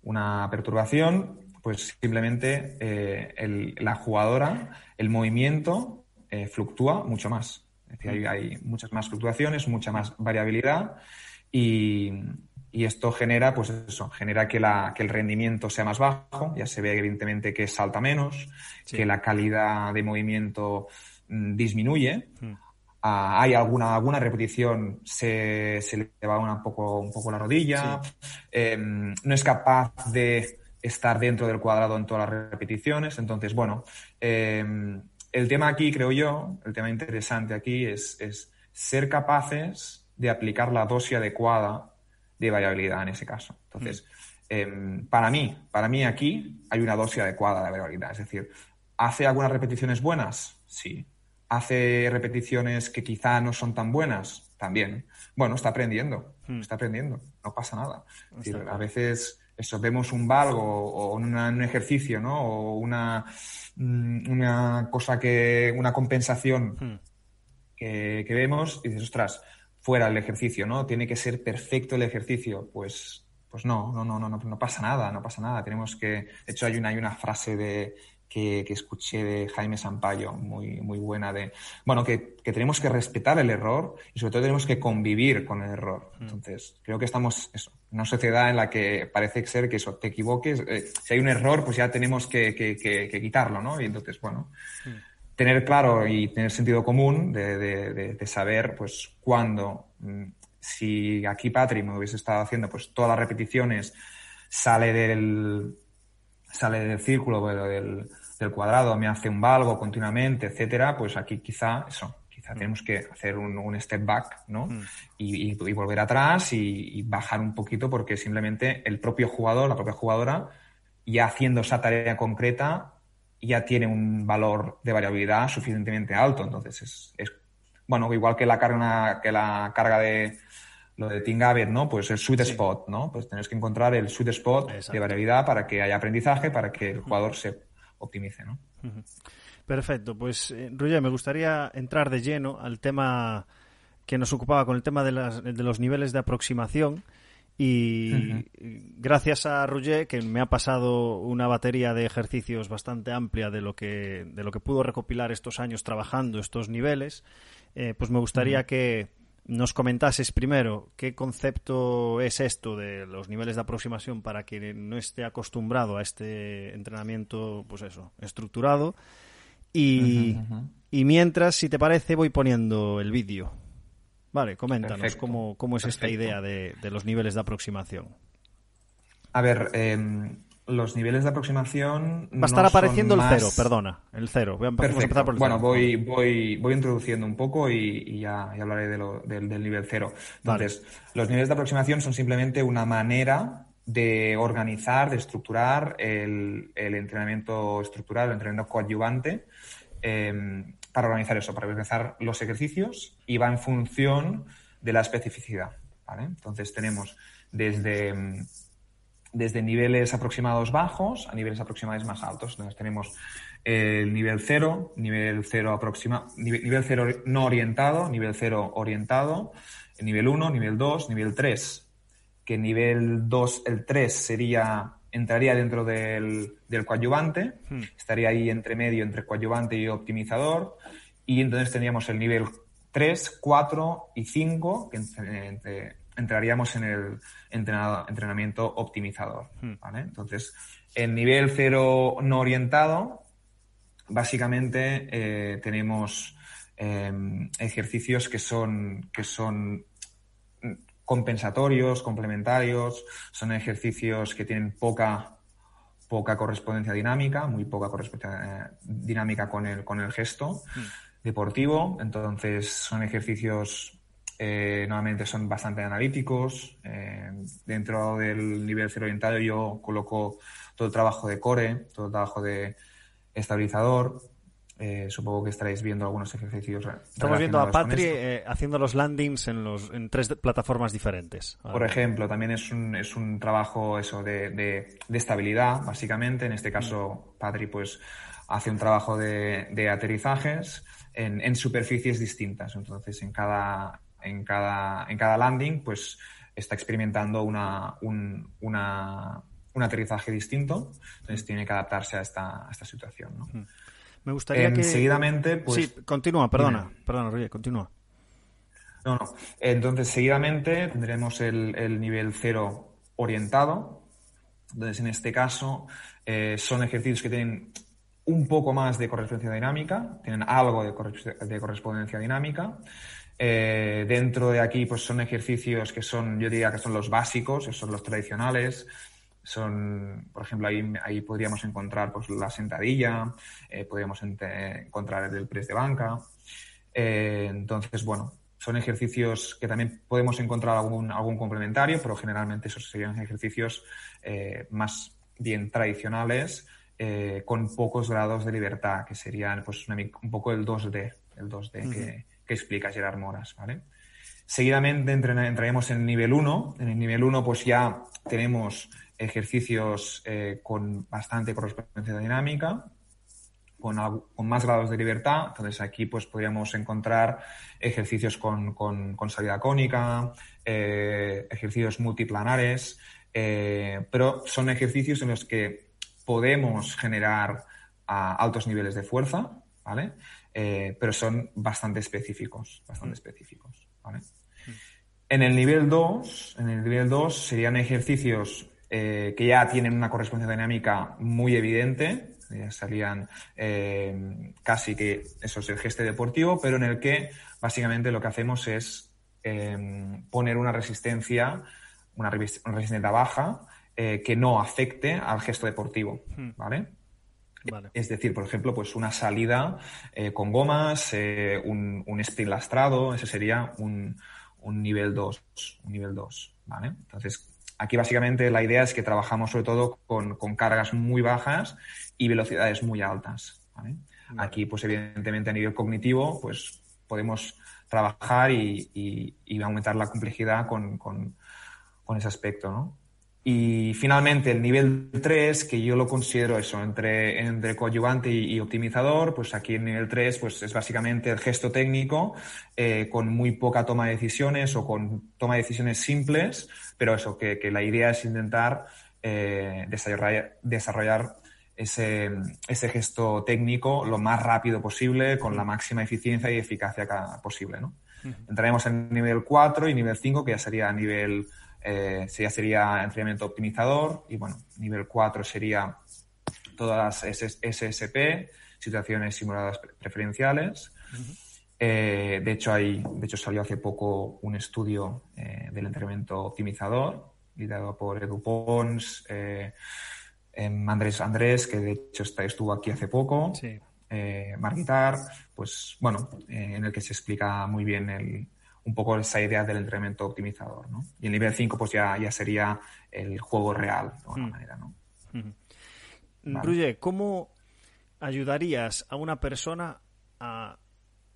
una perturbación, pues simplemente eh, la jugadora, el movimiento eh, fluctúa mucho más. Es decir, hay, muchas más fluctuaciones, mucha más variabilidad y, esto genera, pues eso, genera que, la, que, el rendimiento sea más bajo, ya se ve evidentemente que salta menos, que la calidad de movimiento Mm, disminuye. Hmm. Ah, hay alguna, alguna repetición, se, se le va un poco, un poco la rodilla, em, no es capaz de estar dentro del cuadrado en todas las repeticiones. Entonces, bueno, em, el tema aquí, creo yo, el tema interesante aquí es, es, ser capaces de aplicar la dosis adecuada de variabilidad en ese caso. Entonces, hmm. em, para mí, para mí aquí hay una dosis adecuada de variabilidad. Es decir, ¿hace algunas repeticiones buenas? Sí hace repeticiones que quizá no son tan buenas, también. Bueno, está aprendiendo, hmm. está aprendiendo, no pasa nada. a veces eso, vemos un valgo o un ejercicio, ¿no? O una, mm, una cosa que, una compensación hmm. que, vemos y dices, ostras, fuera el ejercicio, ¿no? Tiene que ser perfecto el ejercicio. Pues, pues no, no, no, no, no, pasa nada, no pasa nada. Tenemos que, de hecho hay una, hay una frase de que, escuché de Jaime Sampaio, muy, muy buena, de, bueno, que, tenemos que respetar el error y sobre todo tenemos que convivir con el error. Mm. Entonces, creo que estamos eso, en una sociedad en la que parece ser que eso, te equivoques, eh, si hay un error, pues ya tenemos que, quitarlo, ¿no? Y entonces, bueno, mm. tener claro y tener sentido común de, saber, pues, cuándo, mm, si aquí Patri me hubiese estado haciendo, pues, todas las repeticiones, sale del sale del círculo del, del cuadrado, me hace un valgo continuamente, etcétera, pues aquí quizá eso, quizá mm. tenemos que hacer un, step back, ¿no? Mm. Y, volver atrás y, bajar un poquito porque simplemente el propio jugador, la propia jugadora, ya haciendo esa tarea concreta, ya tiene un valor de variabilidad suficientemente alto. Entonces es, bueno, igual que la carga, que la carga de lo de Tingavet, ¿no? Pues el sweet spot, ¿no? Pues tienes que encontrar el sweet spot de variabilidad para que haya aprendizaje, para que el jugador se optimice, ¿no? Perfecto, pues eh, me gustaría entrar de lleno al tema que nos ocupaba con el tema de, las, de los niveles de aproximación Y gracias a Roger, que me ha pasado una batería de ejercicios bastante amplia de lo que, de lo que pudo recopilar estos años trabajando estos niveles, eh, pues me gustaría que nos comentases primero qué concepto es esto de los niveles de aproximación para quien no esté acostumbrado a este entrenamiento, pues eso, estructurado. Y, y mientras, si te parece, voy poniendo el vídeo. Vale, coméntanos cómo, cómo, es esta idea de, los niveles de aproximación. A ver, em, los niveles de aproximación. Va a estar apareciendo el cero, perdona, el cero. Voy a, empezar por el bueno, voy, voy, voy introduciendo un poco y, ya, hablaré del, nivel cero. Entonces, los niveles de aproximación son simplemente una manera de organizar, de estructurar el, entrenamiento estructurado, el entrenamiento coadyuvante. Em, para organizar eso, para organizar los ejercicios y va en función de la especificidad. Entonces tenemos desde, desde niveles aproximados bajos a niveles aproximados más altos. Entonces tenemos el nivel cero, nivel cero aproxima, nivel, cero no orientado, nivel cero orientado, el nivel 1, nivel 2, nivel 3. Que nivel 2, el 3 sería entraría dentro del, del coadyuvante, hmm. estaría ahí entre medio entre coadyuvante y optimizador, y entonces tendríamos el nivel 3, 4 y 5, que entraríamos en el entrenamiento optimizador. Hmm. Entonces, el nivel 0 no orientado, básicamente eh, tenemos em, ejercicios que son, que son compensatorios, complementarios, son ejercicios que tienen poca, poca correspondencia dinámica, muy poca correspondencia eh, dinámica con el, con el gesto hmm. deportivo. Entonces, son ejercicios, eh, normalmente son bastante analíticos. Eh, dentro del nivel cero orientado yo coloco todo el trabajo de core, todo el trabajo de estabilizador, eh, supongo que estaréis viendo algunos ejercicios. Estamos viendo a Patri eh, haciendo los landings en, los, en tres plataformas diferentes. Por ejemplo, también es un, es un trabajo eso de, de, estabilidad, básicamente. En este caso, Patri pues hace un trabajo de, de aterrizajes en, en, superficies distintas. Entonces, en cada, en cada, en cada landing, pues está experimentando una, un, una, un aterrizaje distinto. Entonces, tiene que adaptarse a esta, a esta situación. ¿no? Me gustaría que... Seguidamente, pues... Sí, continúa, perdona, perdona, Roger, continúa. No, no. Entonces, seguidamente tendremos el, nivel cero orientado. Entonces, en este caso, eh, son ejercicios que tienen un poco más de correspondencia dinámica, tienen algo de, correspondencia dinámica. Eh, dentro de aquí, pues son ejercicios que son, yo diría que son los básicos, son los tradicionales, son, por ejemplo, ahí, ahí podríamos encontrar pues, la sentadilla, eh, podríamos encontrar el press de banca. Eh, entonces, bueno, son ejercicios que también podemos encontrar algún, algún complementario, pero generalmente esos serían ejercicios más bien tradicionales, con pocos grados de libertad, que serían pues, un poco el 2D, el 2D que, que, explica Gerard Moras, ¿vale? Seguidamente entraríamos en el nivel 1. En el nivel 1 pues ya tenemos ejercicios eh, con bastante correspondencia dinámica, con, más grados de libertad. Entonces aquí pues podríamos encontrar ejercicios con, salida cónica, eh, ejercicios multiplanares, eh, pero son ejercicios en los que podemos generar altos niveles de fuerza, ¿vale? Pero son bastante específicos, bastante específicos, ¿vale? Mm. En el nivel 2, en el nivel 2 serían ejercicios eh, que ya tienen una correspondencia dinámica muy evidente, ya salían eh, casi que eso es el geste deportivo, pero en el que básicamente lo que hacemos es em, poner una resistencia, una, resistencia baja eh, que no afecte al gesto deportivo, hmm. ¿Vale? Es decir, por ejemplo, pues una salida con gomas, un, un, sprint lastrado, ese sería un, un nivel 2, un nivel 2, ¿vale? Entonces, Aquí básicamente la idea es que trabajamos sobre todo con, cargas muy bajas y velocidades muy altas. Aquí, pues evidentemente a nivel cognitivo, pues podemos trabajar y, aumentar la complejidad con, ese aspecto. Y finalmente el nivel 3, que yo lo considero eso, entre, entre coadyuvante y, optimizador, pues aquí en nivel 3 pues es básicamente el gesto técnico eh, con muy poca toma de decisiones o con toma de decisiones simples, pero eso, que, que la idea es intentar eh, desarrollar, desarrollar ese, ese, gesto técnico lo más rápido posible, con la máxima eficiencia y eficacia posible. ¿no? Entraremos en nivel 4 y nivel 5, que ya sería a nivel eh, ya sería entrenamiento optimizador y bueno, nivel 4 sería todas las SSP, situaciones simuladas preferenciales. Eh, de hecho, hay, de hecho, salió hace poco un estudio eh, del entrenamiento optimizador, liderado por Edu Pons, eh, em, Andrés Andrés, que de hecho está, estuvo aquí hace poco, sí. Marguitar, pues bueno, en el que se explica muy bien el, un poco esa idea del entrenamiento optimizador. ¿no? Y el nivel 5 pues ya, ya sería el juego real, de alguna mm. manera. ¿no? ¿cómo ayudarías a una persona a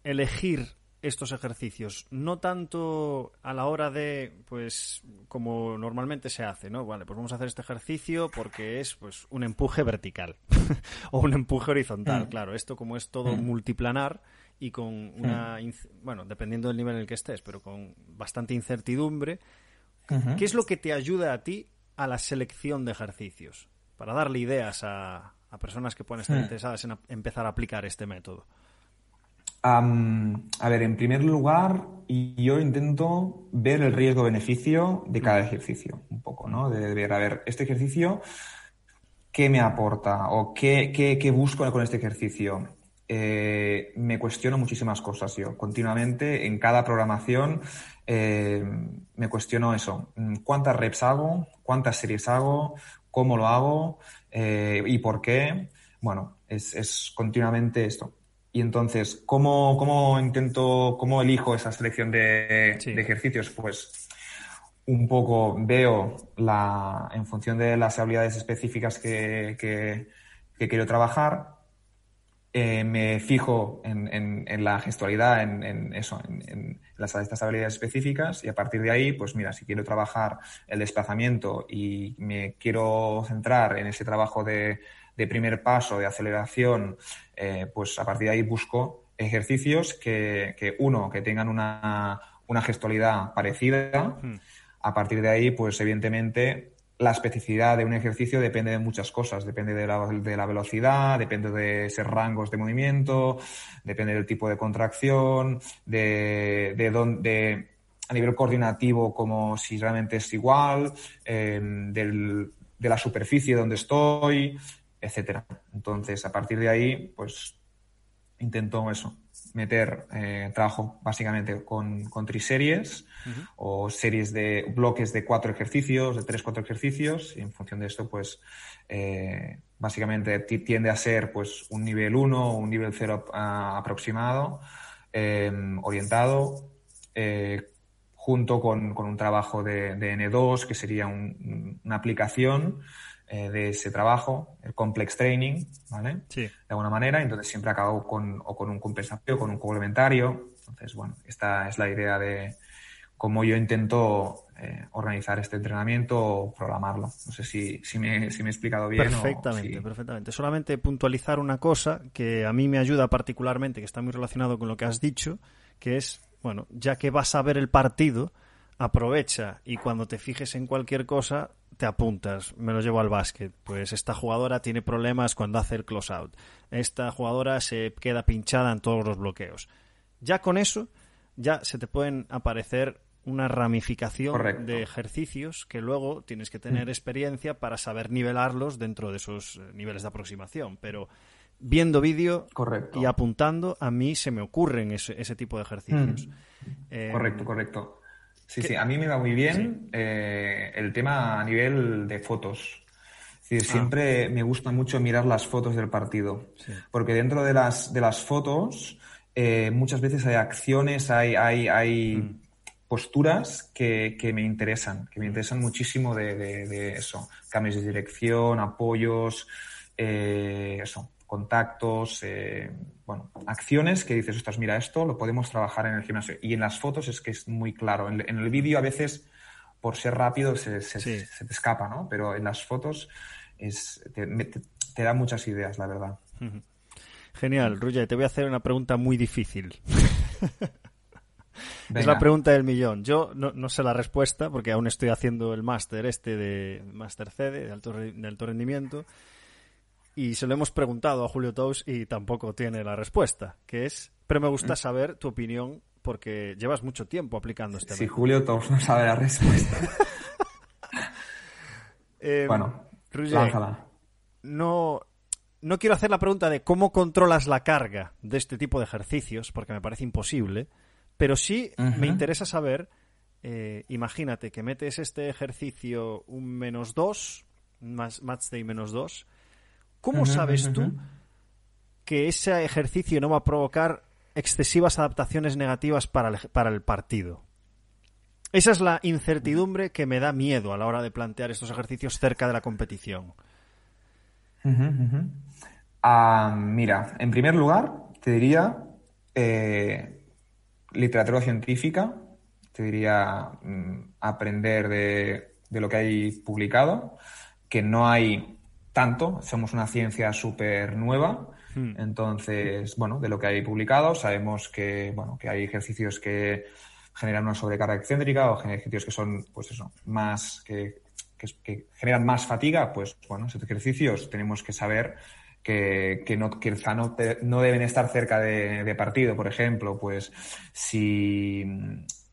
elegir estos ejercicios, no tanto a la hora de, pues, como normalmente se hace, ¿no? Vale, pues vamos a hacer este ejercicio porque es, pues, un empuje vertical o un empuje horizontal. Mm. Claro, esto como es todo mm. multiplanar, y con una, bueno, dependiendo del nivel en el que estés, pero con bastante incertidumbre. ¿Qué es lo que te ayuda a ti a la selección de ejercicios? Para darle ideas a, a personas que pueden estar hmm. interesadas en empezar a aplicar este método. a ver, en primer lugar, yo intento ver el riesgo-beneficio de cada hmm. ejercicio, un poco, ¿no? De ver, a ver, este ejercicio, ¿qué me aporta? ¿O qué, qué, qué busco con este ejercicio? Eh, me cuestiono muchísimas cosas yo. Continuamente, en cada programación, eh, me cuestiono eso. ¿Cuántas reps hago? ¿Cuántas series hago? ¿Cómo lo hago? Eh, ¿Y por qué? Bueno, es, continuamente esto. Y entonces, ¿cómo, ¿cómo, intento, cómo elijo esa selección de, ejercicios? Pues un poco veo la, en función de las habilidades específicas que, que quiero trabajar, eh, me fijo en, la gestualidad, en, eso, en, las, estas habilidades específicas y a partir de ahí, pues mira, si quiero trabajar el desplazamiento y me quiero centrar en ese trabajo de, primer paso, de aceleración, eh, pues a partir de ahí busco ejercicios que, uno, que tengan una, una gestualidad parecida. A partir de ahí, pues evidentemente la especificidad de un ejercicio depende de muchas cosas. Depende de la, de la, velocidad, depende de esos rangos de movimiento, depende del tipo de contracción, de, de, de a nivel coordinativo, como si realmente es igual, em, del, de la superficie donde estoy, etcétera. Entonces, a partir de ahí, pues intento eso, meter eh, trabajo básicamente con, con triseries o series de bloques de cuatro ejercicios, de tres, cuatro ejercicios, y en función de esto, pues eh, básicamente tiende a ser pues un nivel 1 o un nivel 0 aproximado, em, orientado, eh, junto con, con, un trabajo de, de N2, que sería una aplicación eh, de ese trabajo, el complex training, ¿vale? Sí. De alguna manera, entonces siempre acabo con, o con un compensatorio, con un complementario. Entonces, bueno, esta es la idea de cómo yo intento eh, organizar este entrenamiento o programarlo. No sé si, si, me, si me, he explicado bien. Perfectamente, perfectamente. Solamente puntualizar una cosa que a mí me ayuda particularmente, que está muy relacionado con lo que has dicho, que es, bueno, ya que vas a ver el partido, aprovecha y cuando te fijes en cualquier cosa, te apuntas, me lo llevo al básquet. Pues esta jugadora tiene problemas cuando hace el close out. Esta jugadora se queda pinchada en todos los bloqueos. Ya con eso, ya se te pueden aparecer una ramificación de ejercicios que luego tienes que tener mm. experiencia para saber nivelarlos dentro de esos eh, niveles de aproximación. Pero viendo vídeo y apuntando, a mí se me ocurren ese, ese tipo de ejercicios. Mm. correcto, correcto. Sí, sí, a mí me va muy bien eh, el tema a nivel de fotos. Es decir, ah. siempre me gusta mucho mirar las fotos del partido, porque dentro de las, de las fotos eh, muchas veces hay acciones, hay, hay, hay mm. posturas que, que, me interesan, que me interesan muchísimo de, de, eso, cambios de dirección, apoyos, eh, eso, contactos, bueno, acciones que dices, ostras, mira, esto lo podemos trabajar en el gimnasio. Y en las fotos es que es muy claro. En, el vídeo a veces por ser rápido se, te escapa, ¿no? Pero en las fotos es, te, da muchas ideas, la verdad. Genial, Ruya, te voy a hacer una pregunta muy difícil. Es la pregunta del millón. Yo no, sé la respuesta porque aún estoy haciendo el máster este de máster CD de alto, de alto rendimiento y se lo hemos preguntado a Julio Tous y tampoco tiene la respuesta, que es, pero me gusta mm. saber tu opinión porque llevas mucho tiempo aplicando este Si Julio Tous no sabe la respuesta. Em, bueno, No, no quiero hacer la pregunta de cómo controlas la carga de este tipo de ejercicios, porque me parece imposible, pero sí me interesa saber, eh, imagínate que metes este ejercicio un menos dos, más match day menos dos, ¿cómo sabes tú que ese ejercicio no va a provocar excesivas adaptaciones negativas para el, para el partido? Esa es la incertidumbre que me da miedo a la hora de plantear estos ejercicios cerca de la competición. Ah, mira, en primer lugar, te diría eh, literatura científica, te diría mm, aprender de, de, lo que hay publicado, que no hay tanto, somos una ciencia súper nueva. Hmm. Entonces, bueno, de lo que hay publicado, sabemos que, bueno, que hay ejercicios que generan una sobrecarga excéntrica o ejercicios que son, pues eso, más, que, que, generan más fatiga, pues bueno, esos ejercicios tenemos que saber que, que, no, que no, no, deben estar cerca de, de, partido, por ejemplo, pues si,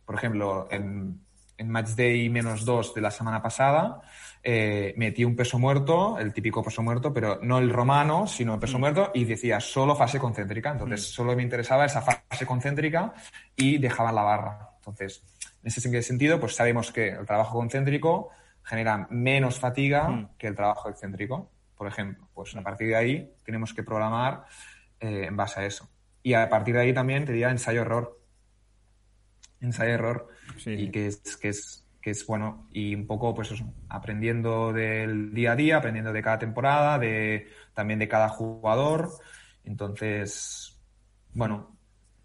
por ejemplo, en, en Match Day menos dos de la semana pasada, eh, metí un peso muerto, el típico peso muerto, pero no el romano, sino el peso mm. muerto, y decía solo fase concéntrica. Entonces, mm. solo me interesaba esa fase concéntrica y dejaban la barra. Entonces, en ese sentido, pues sabemos que el trabajo concéntrico genera menos fatiga mm. que el trabajo excéntrico, por ejemplo. Pues a partir de ahí tenemos que programar eh, en base a eso. Y a partir de ahí también te diría ensayo-error. Ensayo-error. Y que es, que es que es bueno y un poco pues eso, aprendiendo del día a día, aprendiendo de cada temporada, de también de cada jugador. Entonces, bueno,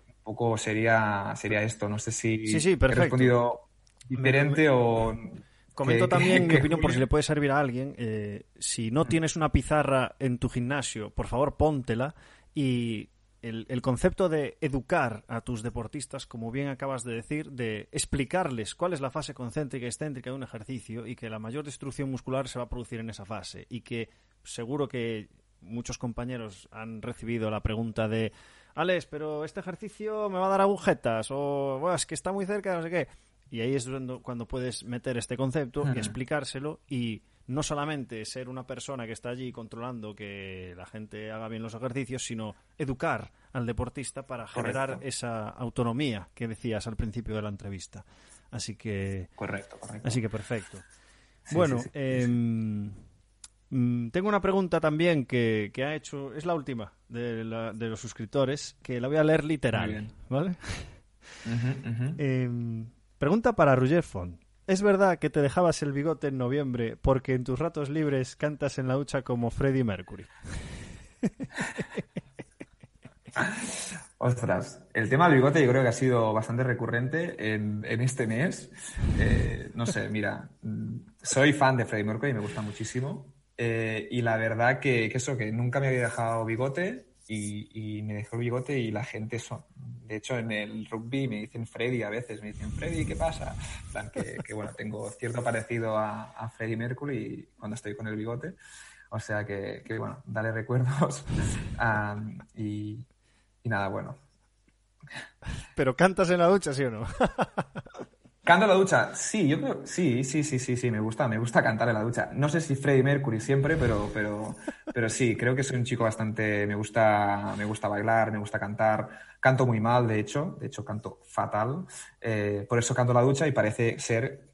un poco sería sería esto. No sé si sí, sí, he respondido diferente o Comento también mi opinión por si le puede servir a alguien. Eh, si no tienes una pizarra en tu gimnasio, por favor póntela y el, concepto de educar a tus deportistas, como bien acabas de decir, de explicarles cuál es la fase concéntrica y excéntrica de un ejercicio y que la mayor destrucción muscular se va a producir en esa fase y que seguro que muchos compañeros han recibido la pregunta de Alex, pero este ejercicio me va a dar agujetas o es que está muy cerca, no sé qué. Y ahí es cuando puedes meter este concepto y explicárselo y no solamente ser una persona que está allí controlando que la gente haga bien los ejercicios, sino educar al deportista para generar esa autonomía que decías al principio de la entrevista. Así que. Correcto, correcto. Así que perfecto. bueno, em, mm, tengo una pregunta también que, ha hecho, es la última de, los suscriptores, que la voy a leer literal. ¿Vale? Em, pregunta para Roger Font. ¿Es verdad que te dejabas el bigote en noviembre porque en tus ratos libres cantas en la ducha como Freddie Mercury? Ostras, el tema del bigote yo creo que ha sido bastante recurrente en, este mes. Eh, no sé, mira, soy fan de Freddie Mercury y me gusta muchísimo. Eh, y la verdad que, que, eso, que nunca me había dejado bigote y, me dejó el bigote y la gente son. De hecho, en el rugby me dicen Freddy a veces, me dicen Freddy, ¿qué pasa? que, bueno, tengo cierto parecido a, a Freddie Mercury cuando estoy con el bigote. O sea que, bueno, dale recuerdos. y, y nada, bueno. ¿Pero cantas en la ducha, sí o no? ¿Canto en la ducha? Sí, yo creo. Sí, sí, sí, sí, sí, me gusta, me gusta cantar en la ducha. No sé si Freddie Mercury siempre, pero, pero, pero sí, creo que soy un chico bastante. Me gusta, me gusta bailar, me gusta cantar. Canto muy mal, de hecho, de hecho canto fatal. Eh, por eso canto en la ducha y parece ser.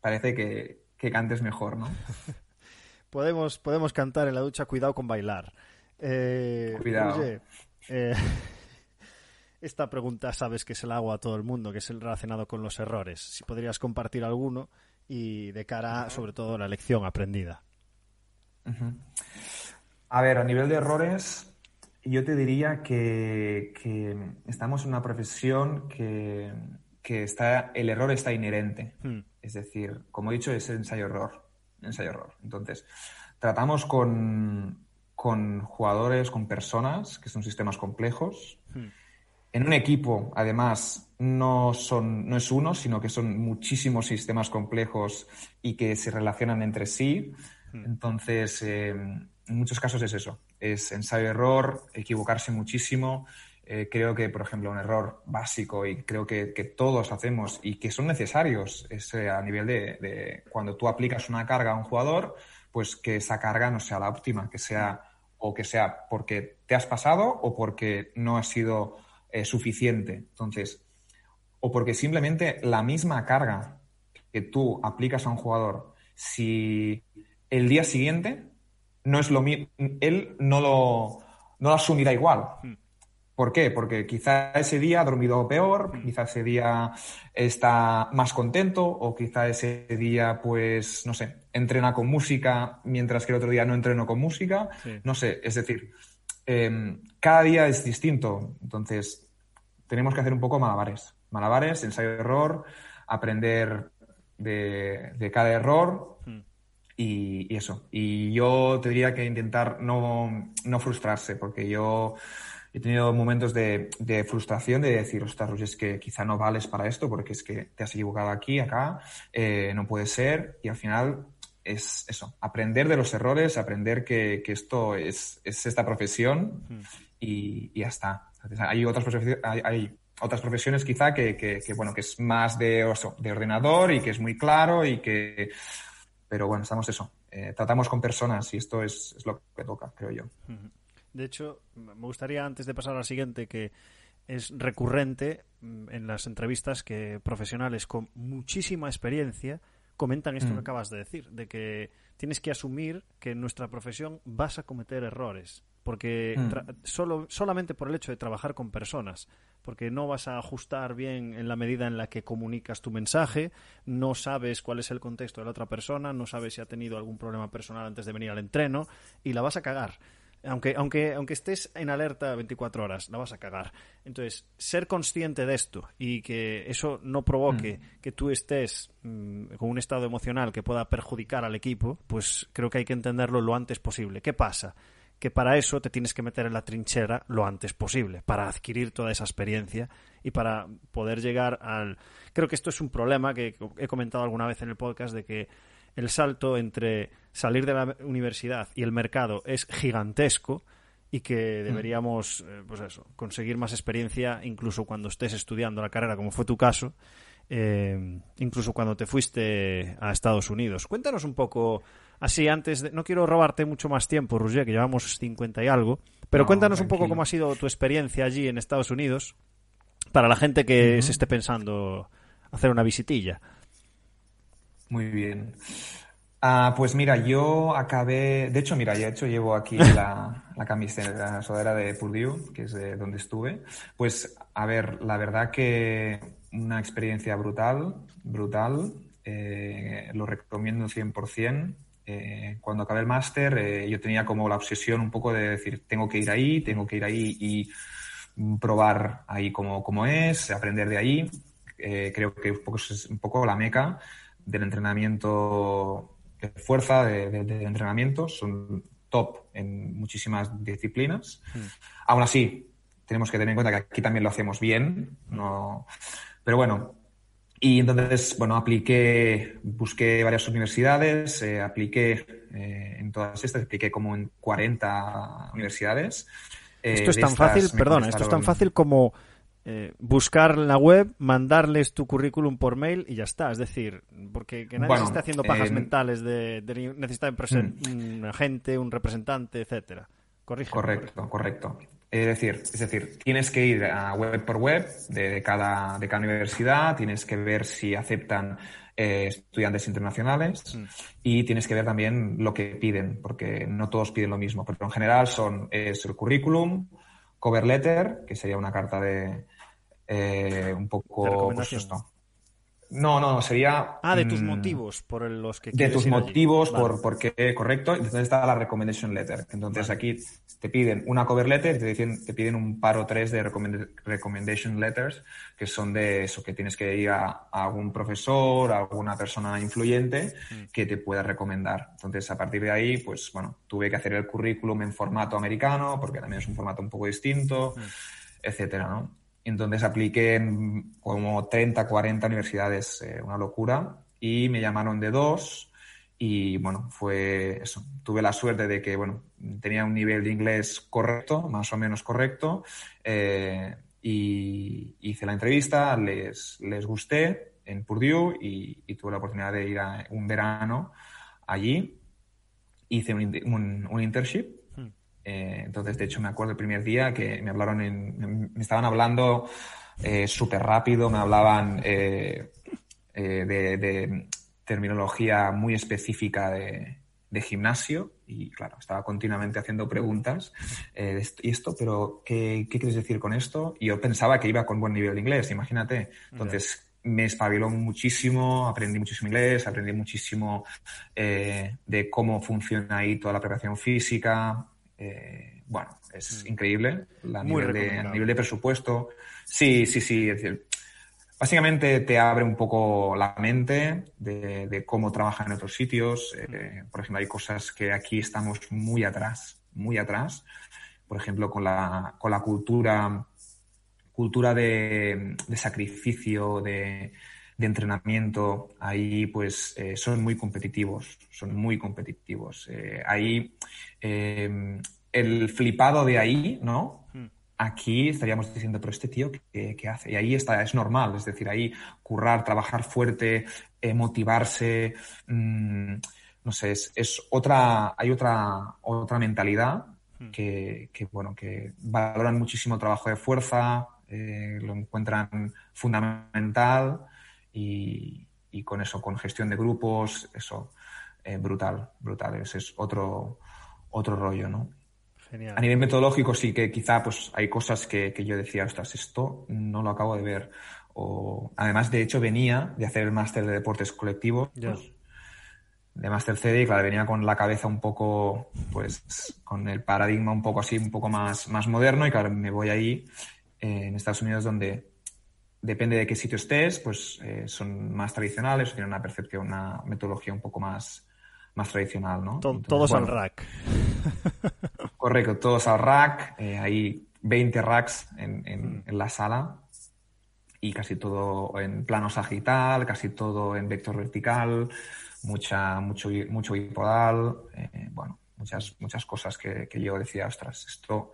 Parece que, que cantes mejor, ¿no? podemos, podemos cantar en la ducha, cuidado con bailar. Eh, cuidado. Eh, esta pregunta sabes que se la hago a todo el mundo, que es el relacionado con los errores. Si podrías compartir alguno y de cara, sobre todo, a la lección aprendida. A ver, a nivel de errores, yo te diría que, estamos en una profesión que, que está, el error está inherente. Hmm. Es decir, como he dicho, es ensayo-error. Ensayo-error. Entonces, tratamos con, con, jugadores, con personas, que son sistemas complejos. En un equipo, además, no, son, no es uno, sino que son muchísimos sistemas complejos y que se relacionan entre sí. Hmm. Entonces, eh, en muchos casos es eso, es ensayo-error, equivocarse muchísimo. Eh, creo que, por ejemplo, un error básico y creo que, todos hacemos y que son necesarios es eh, a nivel de, de, cuando tú aplicas una carga a un jugador, pues que esa carga no sea la óptima, que sea o que sea porque te has pasado o porque no ha sido eh, suficiente. Entonces, o porque simplemente la misma carga que tú aplicas a un jugador, si el día siguiente no es lo mismo, él no lo, no lo asumirá igual. Hmm. ¿Por qué? Porque quizá ese día ha dormido peor, hmm. quizá ese día está más contento o quizá ese día, pues, no sé, entrena con música mientras que el otro día no entreno con música. No sé, es decir, em, cada día es distinto. Entonces, tenemos que hacer un poco malabares. Malabares, ensayo-error, aprender de, cada error hmm. y, eso. Y yo te diría que intentar no, no frustrarse, porque yo he tenido momentos de, frustración de decir, ostras, es que quizá no vales para esto porque es que te has equivocado aquí, acá, eh, no puede ser. Y al final es eso, aprender de los errores, aprender que, esto es, esta profesión y, ya está. Hay otras, profesiones, hay, otras profesiones quizá que, bueno, que es más de, de ordenador y que es muy claro y que... Pero bueno, estamos eso. Eh, tratamos con personas y esto es, lo que toca, creo yo. De hecho, me gustaría antes de pasar a la siguiente que es recurrente mm, en las entrevistas que profesionales con muchísima experiencia comentan esto que mm. acabas de decir, de que tienes que asumir que en nuestra profesión vas a cometer errores, porque mm. solo, solamente por el hecho de trabajar con personas, porque no vas a ajustar bien en la medida en la que comunicas tu mensaje, no sabes cuál es el contexto de la otra persona, no sabes si ha tenido algún problema personal antes de venir al entreno y la vas a cagar. Aunque, aunque, aunque estés en alerta 24 horas, la vas a cagar. Entonces, ser consciente de esto y que eso no provoque mm. que tú estés mm, con un estado emocional que pueda perjudicar al equipo, pues creo que hay que entenderlo lo antes posible. ¿Qué pasa? Que para eso te tienes que meter en la trinchera lo antes posible, para adquirir toda esa experiencia y para poder llegar al... Creo que esto es un problema que he comentado alguna vez en el podcast de que el salto entre salir de la universidad y el mercado es gigantesco y que mm. deberíamos eh, pues eso, conseguir más experiencia incluso cuando estés estudiando la carrera, como fue tu caso, eh, incluso cuando te fuiste a Estados Unidos. Cuéntanos un poco, así antes de... No quiero robarte mucho más tiempo, Roger, que llevamos 50 y algo, pero cuéntanos un poco cómo ha sido tu experiencia allí en Estados Unidos para la gente que se esté pensando hacer una visitilla. Muy bien. Ah, pues mira, yo acabé, de hecho, mira, ya hecho llevo aquí la, la camiseta, la sudadera de Purdue, que es de donde estuve. Pues, a ver, la verdad que una experiencia brutal, brutal. Eh, lo recomiendo 100%. Eh, cuando acabé el máster, eh, yo tenía como la obsesión un poco de decir, tengo que ir ahí, tengo que ir ahí y probar ahí cómo, cómo es, aprender de ahí. creo que un poco, es un poco la meca del entrenamiento de fuerza, de, entrenamiento, son top en muchísimas disciplinas. Hmm. Aún así, tenemos que tener en cuenta que aquí también lo hacemos bien, no... pero bueno. Y entonces, bueno, apliqué, busqué varias universidades, eh, apliqué eh, en todas estas, apliqué como en 40 universidades. Eh, esto es tan fácil, perdona, esto es tan fácil como eh, buscar la web, mandarles tu currículum por mail y ya está. Es decir, porque que nadie esté haciendo pajas mentales de, necesitar mm. un agente, un representante, etcétera. Correcto, correcto. Es decir, es decir, tienes que ir a web por web de, cada, de cada universidad, tienes que ver si aceptan eh, estudiantes internacionales mm. y tienes que ver también lo que piden, porque no todos piden lo mismo, pero en general son es el currículum, cover letter, que sería una carta de, eh, un poco pues no, no, sería... Ah, de tus mm, motivos por los que... De tus motivos por, por qué, correcto. Entonces está la recommendation letter. Entonces aquí te piden una cover letter te, dicen, te piden un par o tres de recommendation letters, que son de eso, que tienes que ir a, algún profesor, a alguna persona influyente mm. que te pueda recomendar. Entonces, a partir de ahí, pues bueno, tuve que hacer el currículum en formato americano, porque también es un formato un poco distinto, mm. etcétera, ¿no? Entonces apliqué en como 30, 40 universidades, eh, una locura, y me llamaron de dos y bueno, fue eso. Tuve la suerte de que, bueno, tenía un nivel de inglés correcto, más o menos correcto, eh, y hice la entrevista, les, les gusté en Purdue y, tuve la oportunidad de ir a un verano allí. Hice un, un internship eh, entonces, de hecho, me acuerdo el primer día que me hablaron en, me estaban hablando eh, súper rápido, me hablaban eh, de, terminología muy específica de, gimnasio y, claro, estaba continuamente haciendo preguntas. ¿Y esto? ¿Pero qué, quieres decir con esto? Y yo pensaba que iba con buen nivel de inglés, imagínate. Entonces, me espabiló muchísimo, aprendí muchísimo inglés, aprendí muchísimo de cómo funciona ahí toda la preparación física, eh, bueno, es mm. increíble a nivel, de, nivel de presupuesto. Sí, sí, sí. Es decir, básicamente te abre un poco la mente de, cómo trabaja en otros sitios. Eh, por ejemplo, hay cosas que aquí estamos muy atrás, muy atrás. Por ejemplo, con la, cultura, cultura de, sacrificio, de, entrenamiento, ahí pues eh, son muy competitivos, son muy competitivos. ahí Em, el flipado de ahí, ¿no? Aquí estaríamos diciendo, pero este tío, ¿qué, hace? Y ahí está, es normal, es decir, ahí currar, trabajar fuerte, eh, motivarse, mm, no sé, es, otra, hay otra, otra mentalidad hmm. que, bueno, que valoran muchísimo el trabajo de fuerza, eh, lo encuentran fundamental y, con eso, con gestión de grupos, eso, eh, brutal, brutal. Ese es otro, otro rollo, ¿no? Genial. A nivel metodológico sí que quizá pues hay cosas que, yo decía, ostras, esto no lo acabo de ver. O, además, de hecho, venía de hacer el máster de deportes colectivos. Pues, de máster CD, y claro, venía con la cabeza un poco, pues, con el paradigma un poco así, un poco más, más moderno, y claro, me voy ahí eh, en Estados Unidos donde depende de qué sitio estés, pues eh, son más tradicionales, tienen una percepción, una metodología un poco más, más tradicional, ¿no? todos al rack. correcto, todos al rack. Eh, hay 20 racks en, en, mm. la sala y casi todo en plano sagital, casi todo en vector vertical, mucha, mucho, mucho bipodal, eh, bueno, muchas, muchas cosas que, que, yo decía, ostras, esto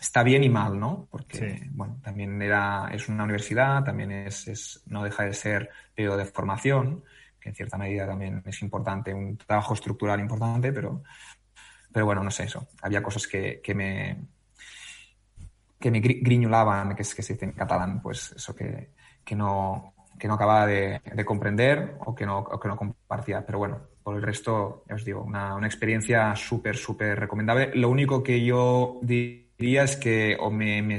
está bien y mal, ¿no? Porque, bueno, también era, es una universidad, también es, es, no deja de ser periodo de formación, que en cierta medida también es importante, un trabajo estructural importante, pero, pero bueno, no sé eso. Había cosas que, que me que me griñulaban, que, es, que se dice en catalán, pues eso que, que no, que no acababa de, de comprender o que, no, o que no compartía. Pero bueno, por el resto, ya os digo, una, una experiencia súper, súper recomendable. Lo único que yo diría es que o me, me,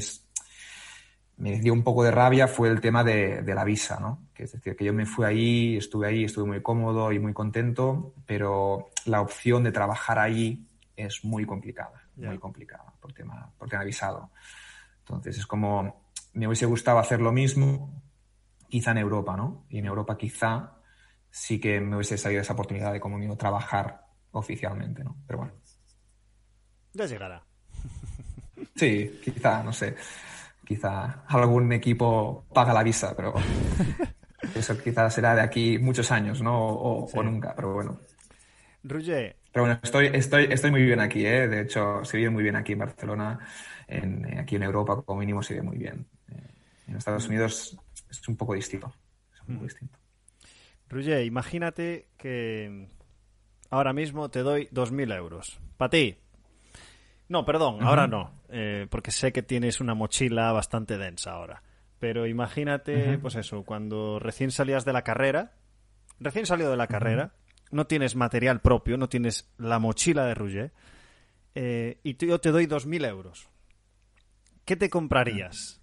me dio un poco de rabia fue el tema de, de la visa, ¿no? es decir, que yo me fui ahí, estuve ahí, estuve muy cómodo y muy contento, pero la opción de trabajar ahí es muy complicada, muy complicada por tema, por tema visado. Entonces es como, me hubiese gustado hacer lo mismo, quizá en Europa, ¿no? Y en Europa quizá sí que me hubiese salido esa oportunidad de como mío trabajar oficialmente, ¿no? Pero bueno. Ya llegará. Sí, quizá, no sé. Quizá algún equipo paga la visa, pero Eso quizás será de aquí muchos años, ¿no? O, nunca, pero bueno. Roger. Pero bueno, estoy, estoy, estoy muy bien aquí, ¿eh? De hecho, se vive muy bien aquí en Barcelona. En, aquí en Europa, como mínimo, se vive muy bien. Eh, en Estados Unidos es un poco distinto. Es un poco distinto. Roger, imagínate que ahora mismo te doy 2.000 euros. Para ti. No, perdón, ahora no. Eh, porque sé que tienes una mochila bastante densa ahora. Pero imagínate, pues eso, cuando recién salías de la carrera, recién salido de la carrera, no tienes material propio, no tienes la mochila de Rouget, eh, y yo te doy 2.000 euros. ¿Qué te comprarías?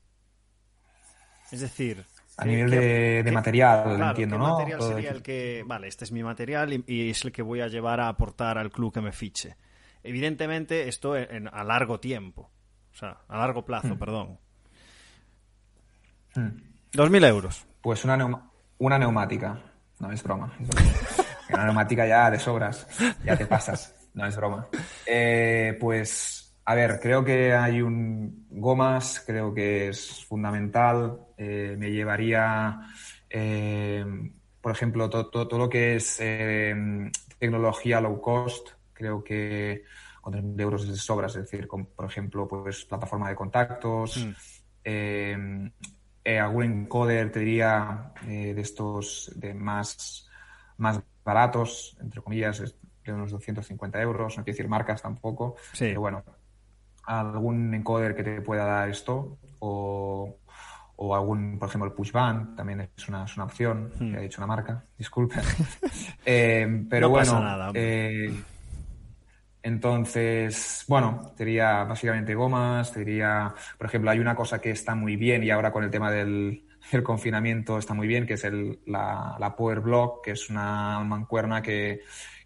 Es decir, A nivel de, material, entiendo, ¿no? material sería el que, vale, este es mi material y, es el que voy a llevar a aportar al club que me fiche? Evidentemente, esto en, a largo tiempo, o sea, a largo plazo, hmm. perdón. Dos mil euros. Pues una, una neumática, no es broma. una neumática ya de sobras, ya te pasas, no es broma. Eh, pues a ver, creo que hay un gomas, creo que es fundamental. Eh, me llevaría, eh, por ejemplo, todo lo que es tecnología low cost. Creo que con 3.000 euros es de sobra, es decir, con, por ejemplo, pues plataforma de contactos. Mm. algún encoder, te diría, de estos de más, más baratos, entre comillas, de unos 250 euros, no quiero decir marcas tampoco, sí. pero bueno, algún encoder que te pueda dar esto o, algún, por ejemplo, el pushband también es una, opción. Hmm. He dicho una marca, disculpe. Eh, pero bueno, nada, eh, entonces, bueno, te diría básicamente gomas, te diría, por ejemplo, hay una cosa que está muy bien y ahora con el tema del, confinamiento está muy bien, que es el, la, la Power Block, que es una mancuerna que,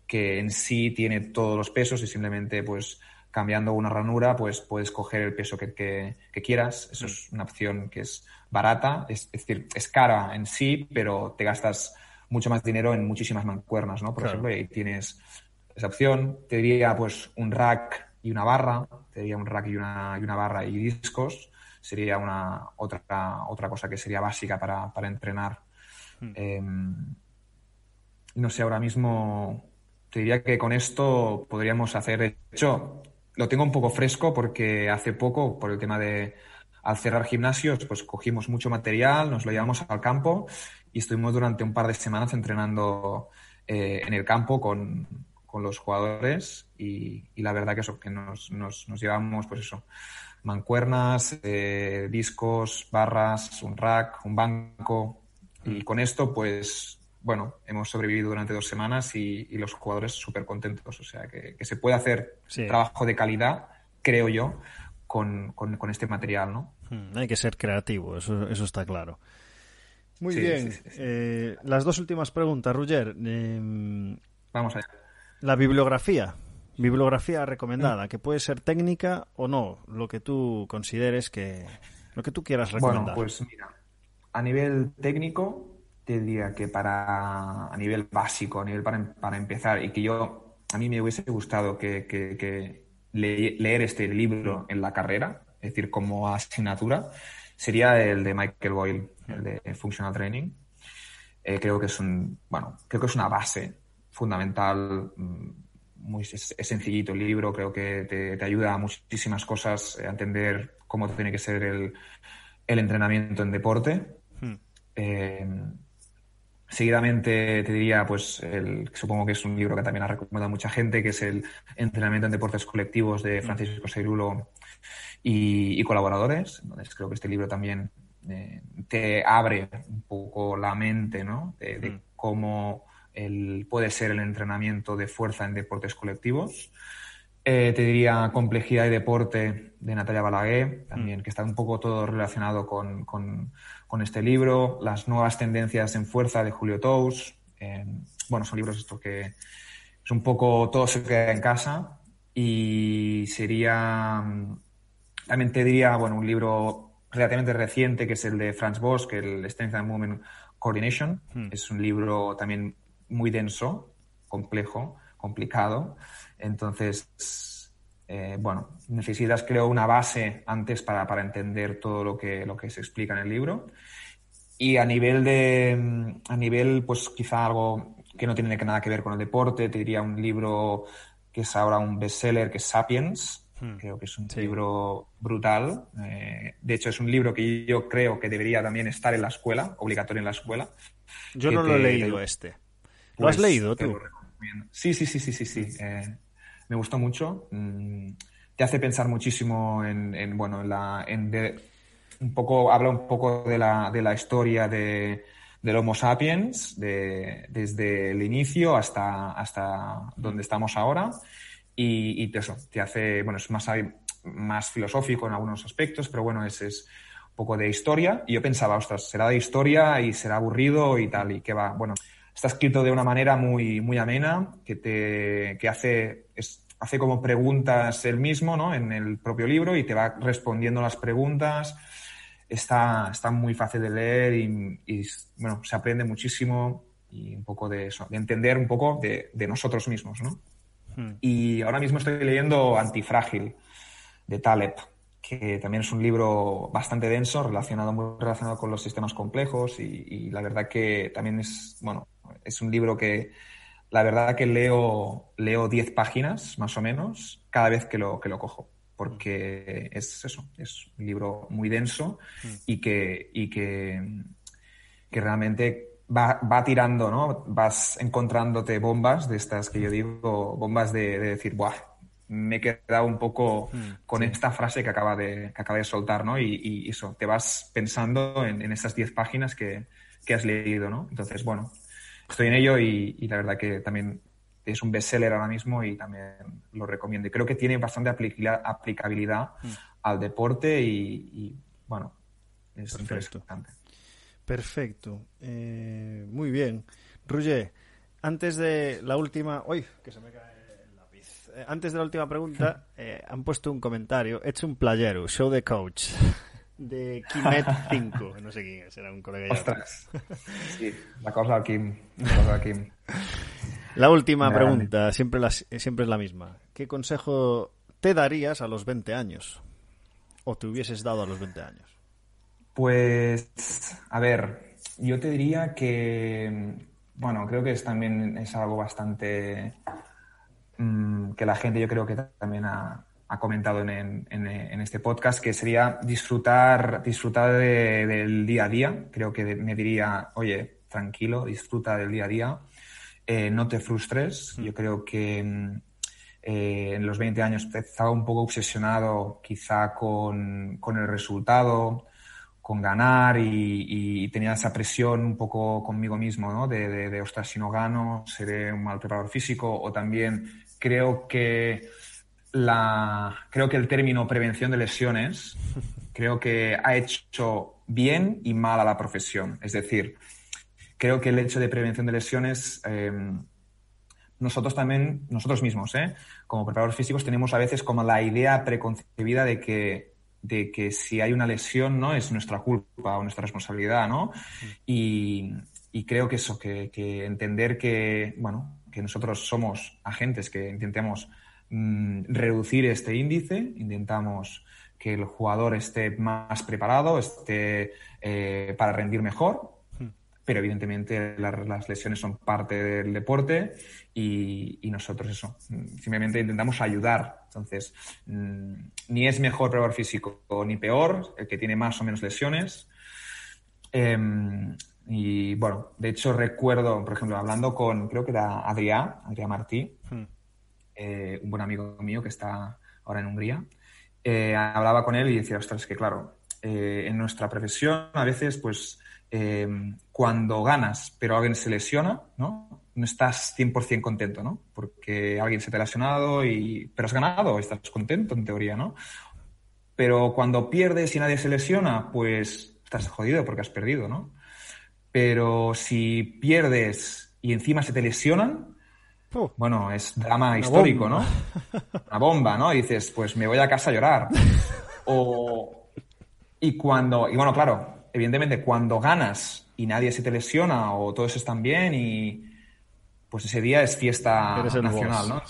que en sí tiene todos los pesos y simplemente pues cambiando una ranura, pues puedes coger el peso que, quieras. Eso es una opción que es barata, es, decir, es cara en sí, pero te gastas mucho más dinero en muchísimas mancuernas, ¿no? Por ejemplo, y tienes esa opción. Te diría, pues, un rack y una barra. Te diría un rack y una, y una barra y discos. Sería una otra, otra cosa que sería básica para, entrenar. Hmm. Em, no sé, ahora mismo te diría que con esto podríamos hacer, de hecho, lo tengo un poco fresco porque hace poco, por el tema de al cerrar gimnasios, pues cogimos mucho material, nos lo llevamos al campo y estuvimos durante un par de semanas entrenando eh, en el campo con, los jugadores y, la verdad que eso, que nos, nos, llevamos, pues eso, mancuernas, eh, discos, barras, un rack, un banco y con esto pues bueno, hemos sobrevivido durante dos semanas y, los jugadores súper contentos. O sea, que, se puede hacer trabajo de calidad, creo yo, con, este material, ¿no? Hmm, hay que ser creativo, eso, eso está claro. Muy bien. Eh, las dos últimas preguntas, Ruger. Em, Vamos allá. La bibliografía. Bibliografía recomendada, que puede ser técnica o no, lo que tú consideres que. lo que tú quieras recomendar. Bueno, pues mira, a nivel técnico, te diría que para a nivel básico, a nivel para, para empezar, y que yo, a mí me hubiese gustado que, que, leer este libro en la carrera, es decir, como asignatura, sería el de Michael Boyle, el de Functional Training. Eh, creo que es un, bueno, creo que es una base fundamental, mm, muy es, sencillito el libro, creo que te, te, ayuda a muchísimas cosas, a entender cómo tiene que ser el, el entrenamiento en deporte. Hmm. Eh, Seguidamente te diría, pues, el, supongo que es un libro que también ha recomendado mucha gente, que es el Entrenamiento en Deportes Colectivos de Francisco Seirulo y, colaboradores. Entonces, creo que este libro también eh, te abre un poco la mente, ¿no? De, mm. cómo el, puede ser el entrenamiento de fuerza en deportes colectivos. Eh, te diría Complejidad y Deporte de Natalia Balaguer, también, mm. que está un poco todo relacionado con con este libro, Las nuevas tendencias en fuerza de Julio Tous. Eh, bueno, son libros estos que es un poco todo se queda en casa y sería, también te diría, bueno, un libro relativamente reciente que es el de Franz Bosch, el Strength and Movement Coordination. Hmm. Es un libro también muy denso, complejo, complicado. Entonces, eh, bueno, necesitas, creo, una base antes para, entender todo lo que, lo que se explica en el libro. Y a nivel de, a nivel, pues quizá algo que no tiene nada que ver con el deporte, te diría un libro que es ahora un bestseller, que es Sapiens. Hmm. Creo que es un libro brutal. Eh, de hecho, es un libro que yo creo que debería también estar en la escuela, obligatorio en la escuela. Yo no lo he leído este. ¿Lo has pues leído tú? Sí, sí, sí, sí, sí, sí. Eh, me gustó mucho. Mm, te hace pensar muchísimo en, bueno, en la, en un poco, habla un poco de la, de la historia de, del Homo sapiens, de, desde el inicio hasta, hasta donde estamos ahora. Y, eso, te hace, bueno, es más, más filosófico en algunos aspectos, pero bueno, es, es poco de historia y yo pensaba, ostras, será de historia y será aburrido y tal, y que va, bueno, está escrito de una manera muy, muy amena, que te que hace, hace como preguntas él mismo, ¿no? En el propio libro y te va respondiendo las preguntas. Está, está muy fácil de leer y, bueno, se aprende muchísimo y un poco de eso, de entender un poco de, de nosotros mismos, ¿no? Hmm. Y ahora mismo estoy leyendo Antifrágil de Taleb, que también es un libro bastante denso, relacionado, muy relacionado con los sistemas complejos y, la verdad que también es, bueno, es un libro que la verdad que leo leo 10 páginas más o menos cada vez que lo, que lo cojo porque es eso, es un libro muy denso mm. y que, y que, que realmente va, va, tirando, ¿no? Vas encontrándote bombas de estas que yo digo, bombas de, de decir, ¡buah! me he quedado un poco mm, con esta frase que acaba de, que acaba de soltar, ¿no? Y, y eso, te vas pensando en, en esas 10 páginas que, que, has leído, ¿no? Entonces, bueno, estoy en ello y, y, la verdad que también es un bestseller ahora mismo y también lo recomiendo. Y creo que tiene bastante aplicabilidad mm. al deporte y, bueno, es Perfecto. interesante. Perfecto. Eh, muy bien. Roger, antes de la última... ¡Uy! Que se me cae eh, antes de la última pregunta, eh, han puesto un comentario. Hecho un playero, show the coach. De Kimet 5. No sé quién es, era un colega Ostras. Sí, la cosa de Kim. La, cosa Kim. la última pregunta, siempre, la, siempre es la misma. ¿Qué consejo te darías a los 20 años? ¿O te hubieses dado a los 20 años? Pues, a ver, yo te diría que, bueno, creo que es también es algo bastante Mm, que la gente yo creo que también ha, comentado en, este podcast, que sería disfrutar, disfrutar del día a día. Creo que me diría, oye, tranquilo, disfruta del día a día, eh, no te frustres. Mm. Yo creo que mm, eh, en los 20 años estaba un poco obsesionado quizá con, el resultado, con ganar y, tenía esa presión un poco conmigo mismo, ¿no? De, de, de, ostras, si no gano, seré un mal preparador físico o también creo que la, creo que el término prevención de lesiones creo que ha hecho bien y mal a la profesión. Es decir, creo que el hecho de prevención de lesiones, em, nosotros también, nosotros mismos, ¿eh? como preparadores físicos, tenemos a veces como la idea preconcebida de que, de que si hay una lesión, ¿no? Es nuestra culpa o nuestra responsabilidad, ¿no? Y, creo que eso, que, que entender que, bueno, que nosotros somos agentes que intentemos mm, reducir este índice, intentamos que el jugador esté más preparado, esté eh, para rendir mejor, hmm. pero evidentemente las lesiones son parte del deporte y, nosotros eso, simplemente intentamos ayudar. Entonces, mm, ni es mejor preparador físico ni peor, el que tiene más o menos lesiones. Em, y bueno, de hecho recuerdo, por ejemplo, hablando con, creo que era Adrián, Adrián Martí, hmm. Eh, un buen amigo mío que está ahora en Hungría, eh, hablaba con él y decía, ostras, que claro, eh, en nuestra profesión a veces, pues, cuando ganas, pero alguien se lesiona, ¿no? No estás 100% contento, ¿no? Porque alguien se te ha lesionado y... Pero has ganado, estás contento en teoría, ¿no? Pero cuando pierdes y nadie se lesiona, pues estás jodido porque has perdido, ¿no? Pero si pierdes y encima se te lesionan, bueno, es drama histórico, ¿no? Una bomba, ¿no? Y dices, pues me voy a casa a llorar. O, y cuando, y bueno, claro, evidentemente cuando ganas y nadie se te lesiona o todos están bien y pues ese día es fiesta nacional, ¿no?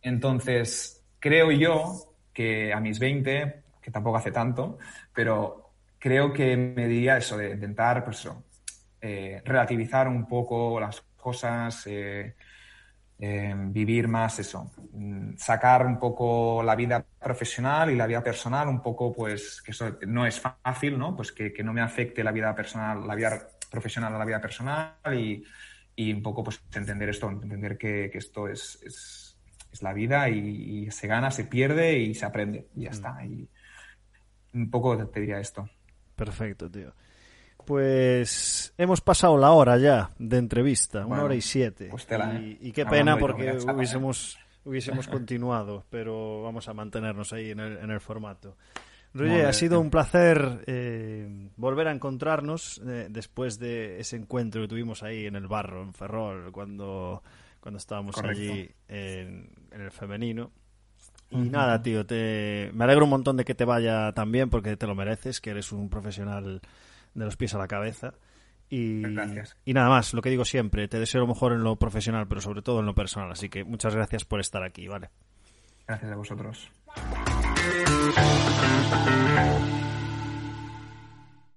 Entonces, creo yo que a mis 20, que tampoco hace tanto, pero creo que me diría eso de intentar, pues eso, eh, relativizar un poco las cosas, eh, eh, vivir más eso, mm, sacar un poco la vida profesional y la vida personal, un poco pues que eso no es fácil, ¿no? Pues que, no me afecte la vida personal, la vida profesional a la vida personal y, un poco pues entender esto, entender que, esto es, es, la vida y, se gana, se pierde y se aprende y ya mm. está. Y un poco te diría esto. Perfecto, tío. Pues hemos pasado la hora ya de entrevista, una hora y siete. Pues ¿eh? y, qué pena porque hubiésemos, hubiésemos continuado, pero vamos a mantenernos ahí en el, en el formato. Roger, ha sido un placer eh, volver a encontrarnos eh, después de ese encuentro que tuvimos ahí en el barro, en Ferrol, cuando, cuando estábamos allí en, el femenino. Y nada, tío, te, me alegro un montón de que te vaya tan bien porque te lo mereces, que eres un profesional de los pies a la cabeza. Y, gracias. y nada más, lo que digo siempre, te deseo lo mejor en lo profesional, pero sobre todo en lo personal. Así que muchas gracias por estar aquí, ¿vale? Gracias a vosotros.